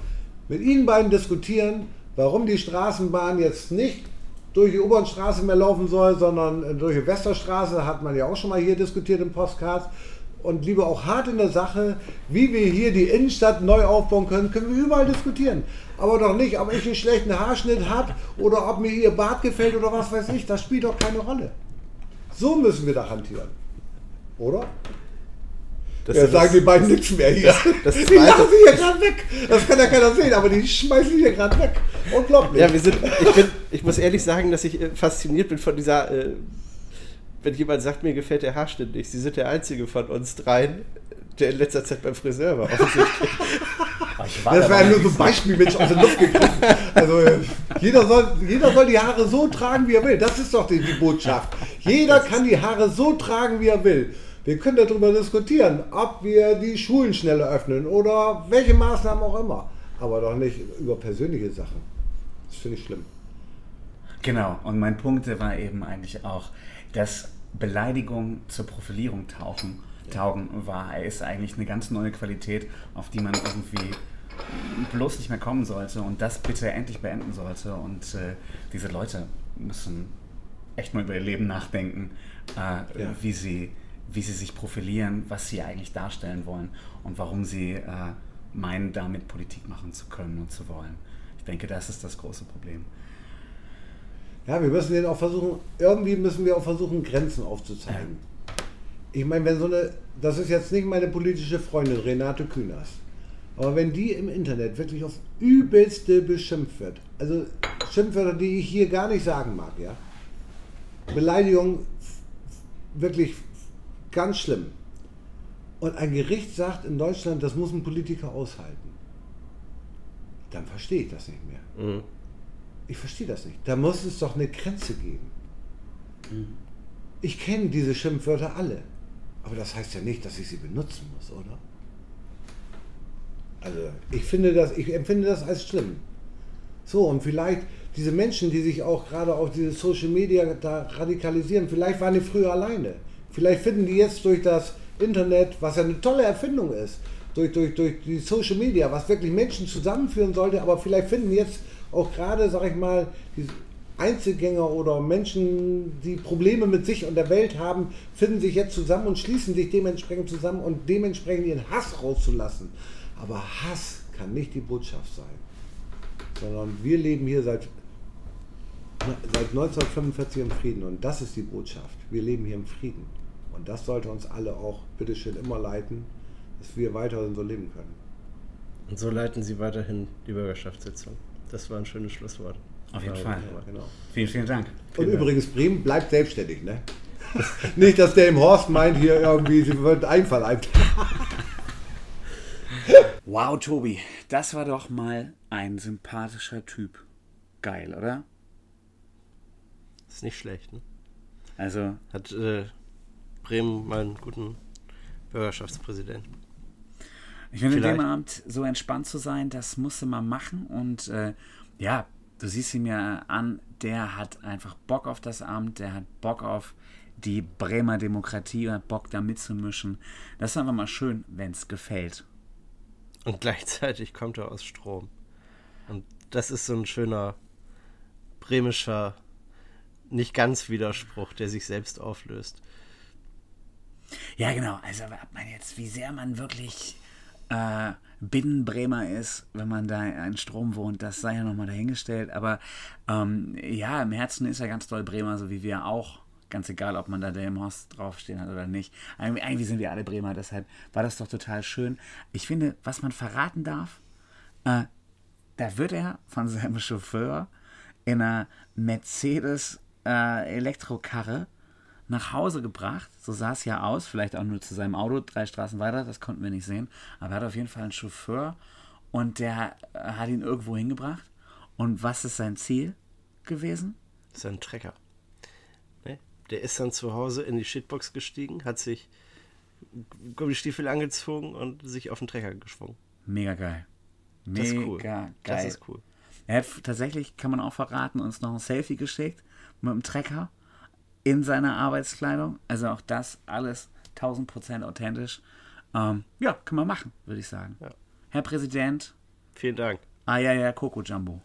Speaker 4: mit Ihnen beiden diskutieren, warum die Straßenbahn jetzt nicht durch die Obernstraße mehr laufen soll, sondern durch die Westerstraße, hat man ja auch schon mal hier diskutiert im Postcard. Und lieber auch hart in der Sache, wie wir hier die Innenstadt neu aufbauen können, können wir überall diskutieren. Aber doch nicht, ob ich einen schlechten Haarschnitt habe oder ob mir ihr Bart gefällt oder was weiß ich, das spielt doch keine Rolle. So müssen wir da hantieren. Oder?
Speaker 3: Das
Speaker 4: Ja, sagen
Speaker 3: das-
Speaker 4: die beiden nichts mehr hier.
Speaker 3: das
Speaker 4: die
Speaker 3: zweite-
Speaker 4: lachen sie hier gerade weg. Das kann ja keiner sehen, aber die schmeißen hier gerade weg. Unglaublich.
Speaker 3: Ja, wir sind, ich, bin, ich muss ehrlich sagen, dass ich äh, fasziniert bin von dieser, äh, wenn jemand sagt, mir gefällt der Haarschnitt nicht. Sie sind der einzige von uns dreien, der in letzter Zeit beim Friseur war. Offensichtlich.
Speaker 2: War
Speaker 4: das
Speaker 2: da
Speaker 4: war ja nur so ein Beispiel, Mensch, aus der Luft gegriffen. Also jeder soll, jeder soll die Haare so tragen, wie er will. Das ist doch die, die Botschaft. Jeder kann die Haare so tragen, wie er will. Wir können darüber diskutieren, ob wir die Schulen schneller öffnen oder welche Maßnahmen auch immer. Aber doch nicht über persönliche Sachen. Das finde ich schlimm.
Speaker 2: Genau, und mein Punkt war eben eigentlich auch, dass Beleidigungen zur Profilierung tauchen, taugen war, ist eigentlich eine ganz neue Qualität, auf die man irgendwie bloß nicht mehr kommen sollte und das bitte endlich beenden sollte. Und äh, diese Leute müssen echt mal über ihr Leben nachdenken, äh,
Speaker 4: Ja.
Speaker 2: wie, sie, wie sie sich profilieren, was sie eigentlich darstellen wollen und warum sie äh, meinen, damit Politik machen zu können und zu wollen. Ich denke, das ist das große Problem.
Speaker 4: Ja, wir müssen den auch versuchen, irgendwie müssen wir auch versuchen, Grenzen aufzuzeigen. Ich meine, wenn so eine, das ist jetzt nicht meine politische Freundin Renate Künast, aber wenn die im Internet wirklich auf übelste beschimpft wird, also Schimpfwörter, die ich hier gar nicht sagen mag, ja, Beleidigung wirklich ganz schlimm. Und ein Gericht sagt in Deutschland, das muss ein Politiker aushalten, dann verstehe ich das nicht mehr.
Speaker 3: Mhm.
Speaker 4: Ich verstehe das nicht. Da muss es doch eine Grenze geben. Ich kenne diese Schimpfwörter alle. Aber das heißt ja nicht, dass ich sie benutzen muss, oder? Also ich finde das, ich empfinde das als schlimm. So, und vielleicht diese Menschen, die sich auch gerade auf diese Social Media da radikalisieren, vielleicht waren die früher alleine. Vielleicht finden die jetzt durch das Internet, was ja eine tolle Erfindung ist, durch, durch, durch die Social Media, was wirklich Menschen zusammenführen sollte, aber vielleicht finden jetzt auch gerade, sag ich mal, die Einzelgänger oder Menschen, die Probleme mit sich und der Welt haben, finden sich jetzt zusammen und schließen sich dementsprechend zusammen und dementsprechend ihren Hass rauszulassen. Aber Hass kann nicht die Botschaft sein, sondern wir leben hier seit, seit 1945 im Frieden und das ist die Botschaft. Wir leben hier im Frieden. Und das sollte uns alle auch bitteschön immer leiten, dass wir weiterhin so leben können.
Speaker 3: Und so leiten Sie weiterhin die Bürgerschaftssitzung. Das war ein schönes Schlusswort.
Speaker 2: Auf jeden
Speaker 3: Ja,
Speaker 2: Fall.
Speaker 4: Genau.
Speaker 2: Vielen, vielen Dank.
Speaker 4: Und übrigens, Bremen bleibt selbstständig, ne? Nicht, dass der im Horst meint, hier irgendwie, sie würden Einfall ein.
Speaker 2: Wow, Tobi, das war doch mal ein sympathischer Typ. Geil, oder?
Speaker 3: Ist nicht schlecht, ne?
Speaker 2: Also,
Speaker 3: Hat äh, Bremen mal einen guten Bürgerschaftspräsidenten.
Speaker 2: ich finde,
Speaker 3: Vielleicht.
Speaker 2: dem Abend so entspannt zu sein, das musste man machen. Und äh, ja, du siehst ihn mir an, der hat einfach Bock auf das Amt, der hat Bock auf die Bremer Demokratie, hat Bock da mitzumischen. Das ist einfach mal schön, wenn es gefällt.
Speaker 3: Und gleichzeitig kommt er aus Strom. Und das ist so ein schöner bremischer, nicht ganz Widerspruch, der sich selbst auflöst.
Speaker 2: Ja, genau. Also, ob man jetzt, wie sehr man wirklich äh, Binnenbremer ist, wenn man da in Strom wohnt, das sei ja nochmal dahingestellt. Aber ähm, ja, im Herzen ist er ganz doll Bremer, so wie wir auch. Ganz egal, ob man da Delmhorst draufstehen hat oder nicht. Eig- Eigentlich sind wir alle Bremer, deshalb war das doch total schön. Ich finde, was man verraten darf, äh, da wird er von seinem Chauffeur in einer Mercedes äh, Elektrokarre nach Hause gebracht. So sah es ja aus, vielleicht auch nur zu seinem Auto, drei Straßen weiter, das konnten wir nicht sehen. Aber er hat auf jeden Fall einen Chauffeur und der äh, hat ihn irgendwo hingebracht. Und was ist sein Ziel gewesen?
Speaker 3: Das ist ein Trecker. Ne? Der ist dann zu Hause in die Shitbox gestiegen, hat sich Gummistiefel angezogen und sich auf den Trecker geschwungen.
Speaker 2: Mega geil. Mega
Speaker 3: Das ist cool.
Speaker 2: geil.
Speaker 3: Das ist cool.
Speaker 2: Er hat tatsächlich, kann man auch verraten, uns noch ein Selfie geschickt mit dem Trecker in seiner Arbeitskleidung. Also auch das alles 1000% authentisch. Ähm, ja, kann man machen, würde ich sagen.
Speaker 3: Ja.
Speaker 2: Herr Präsident,
Speaker 3: Vielen Dank.
Speaker 2: ah ja, ja, Coco Jumbo.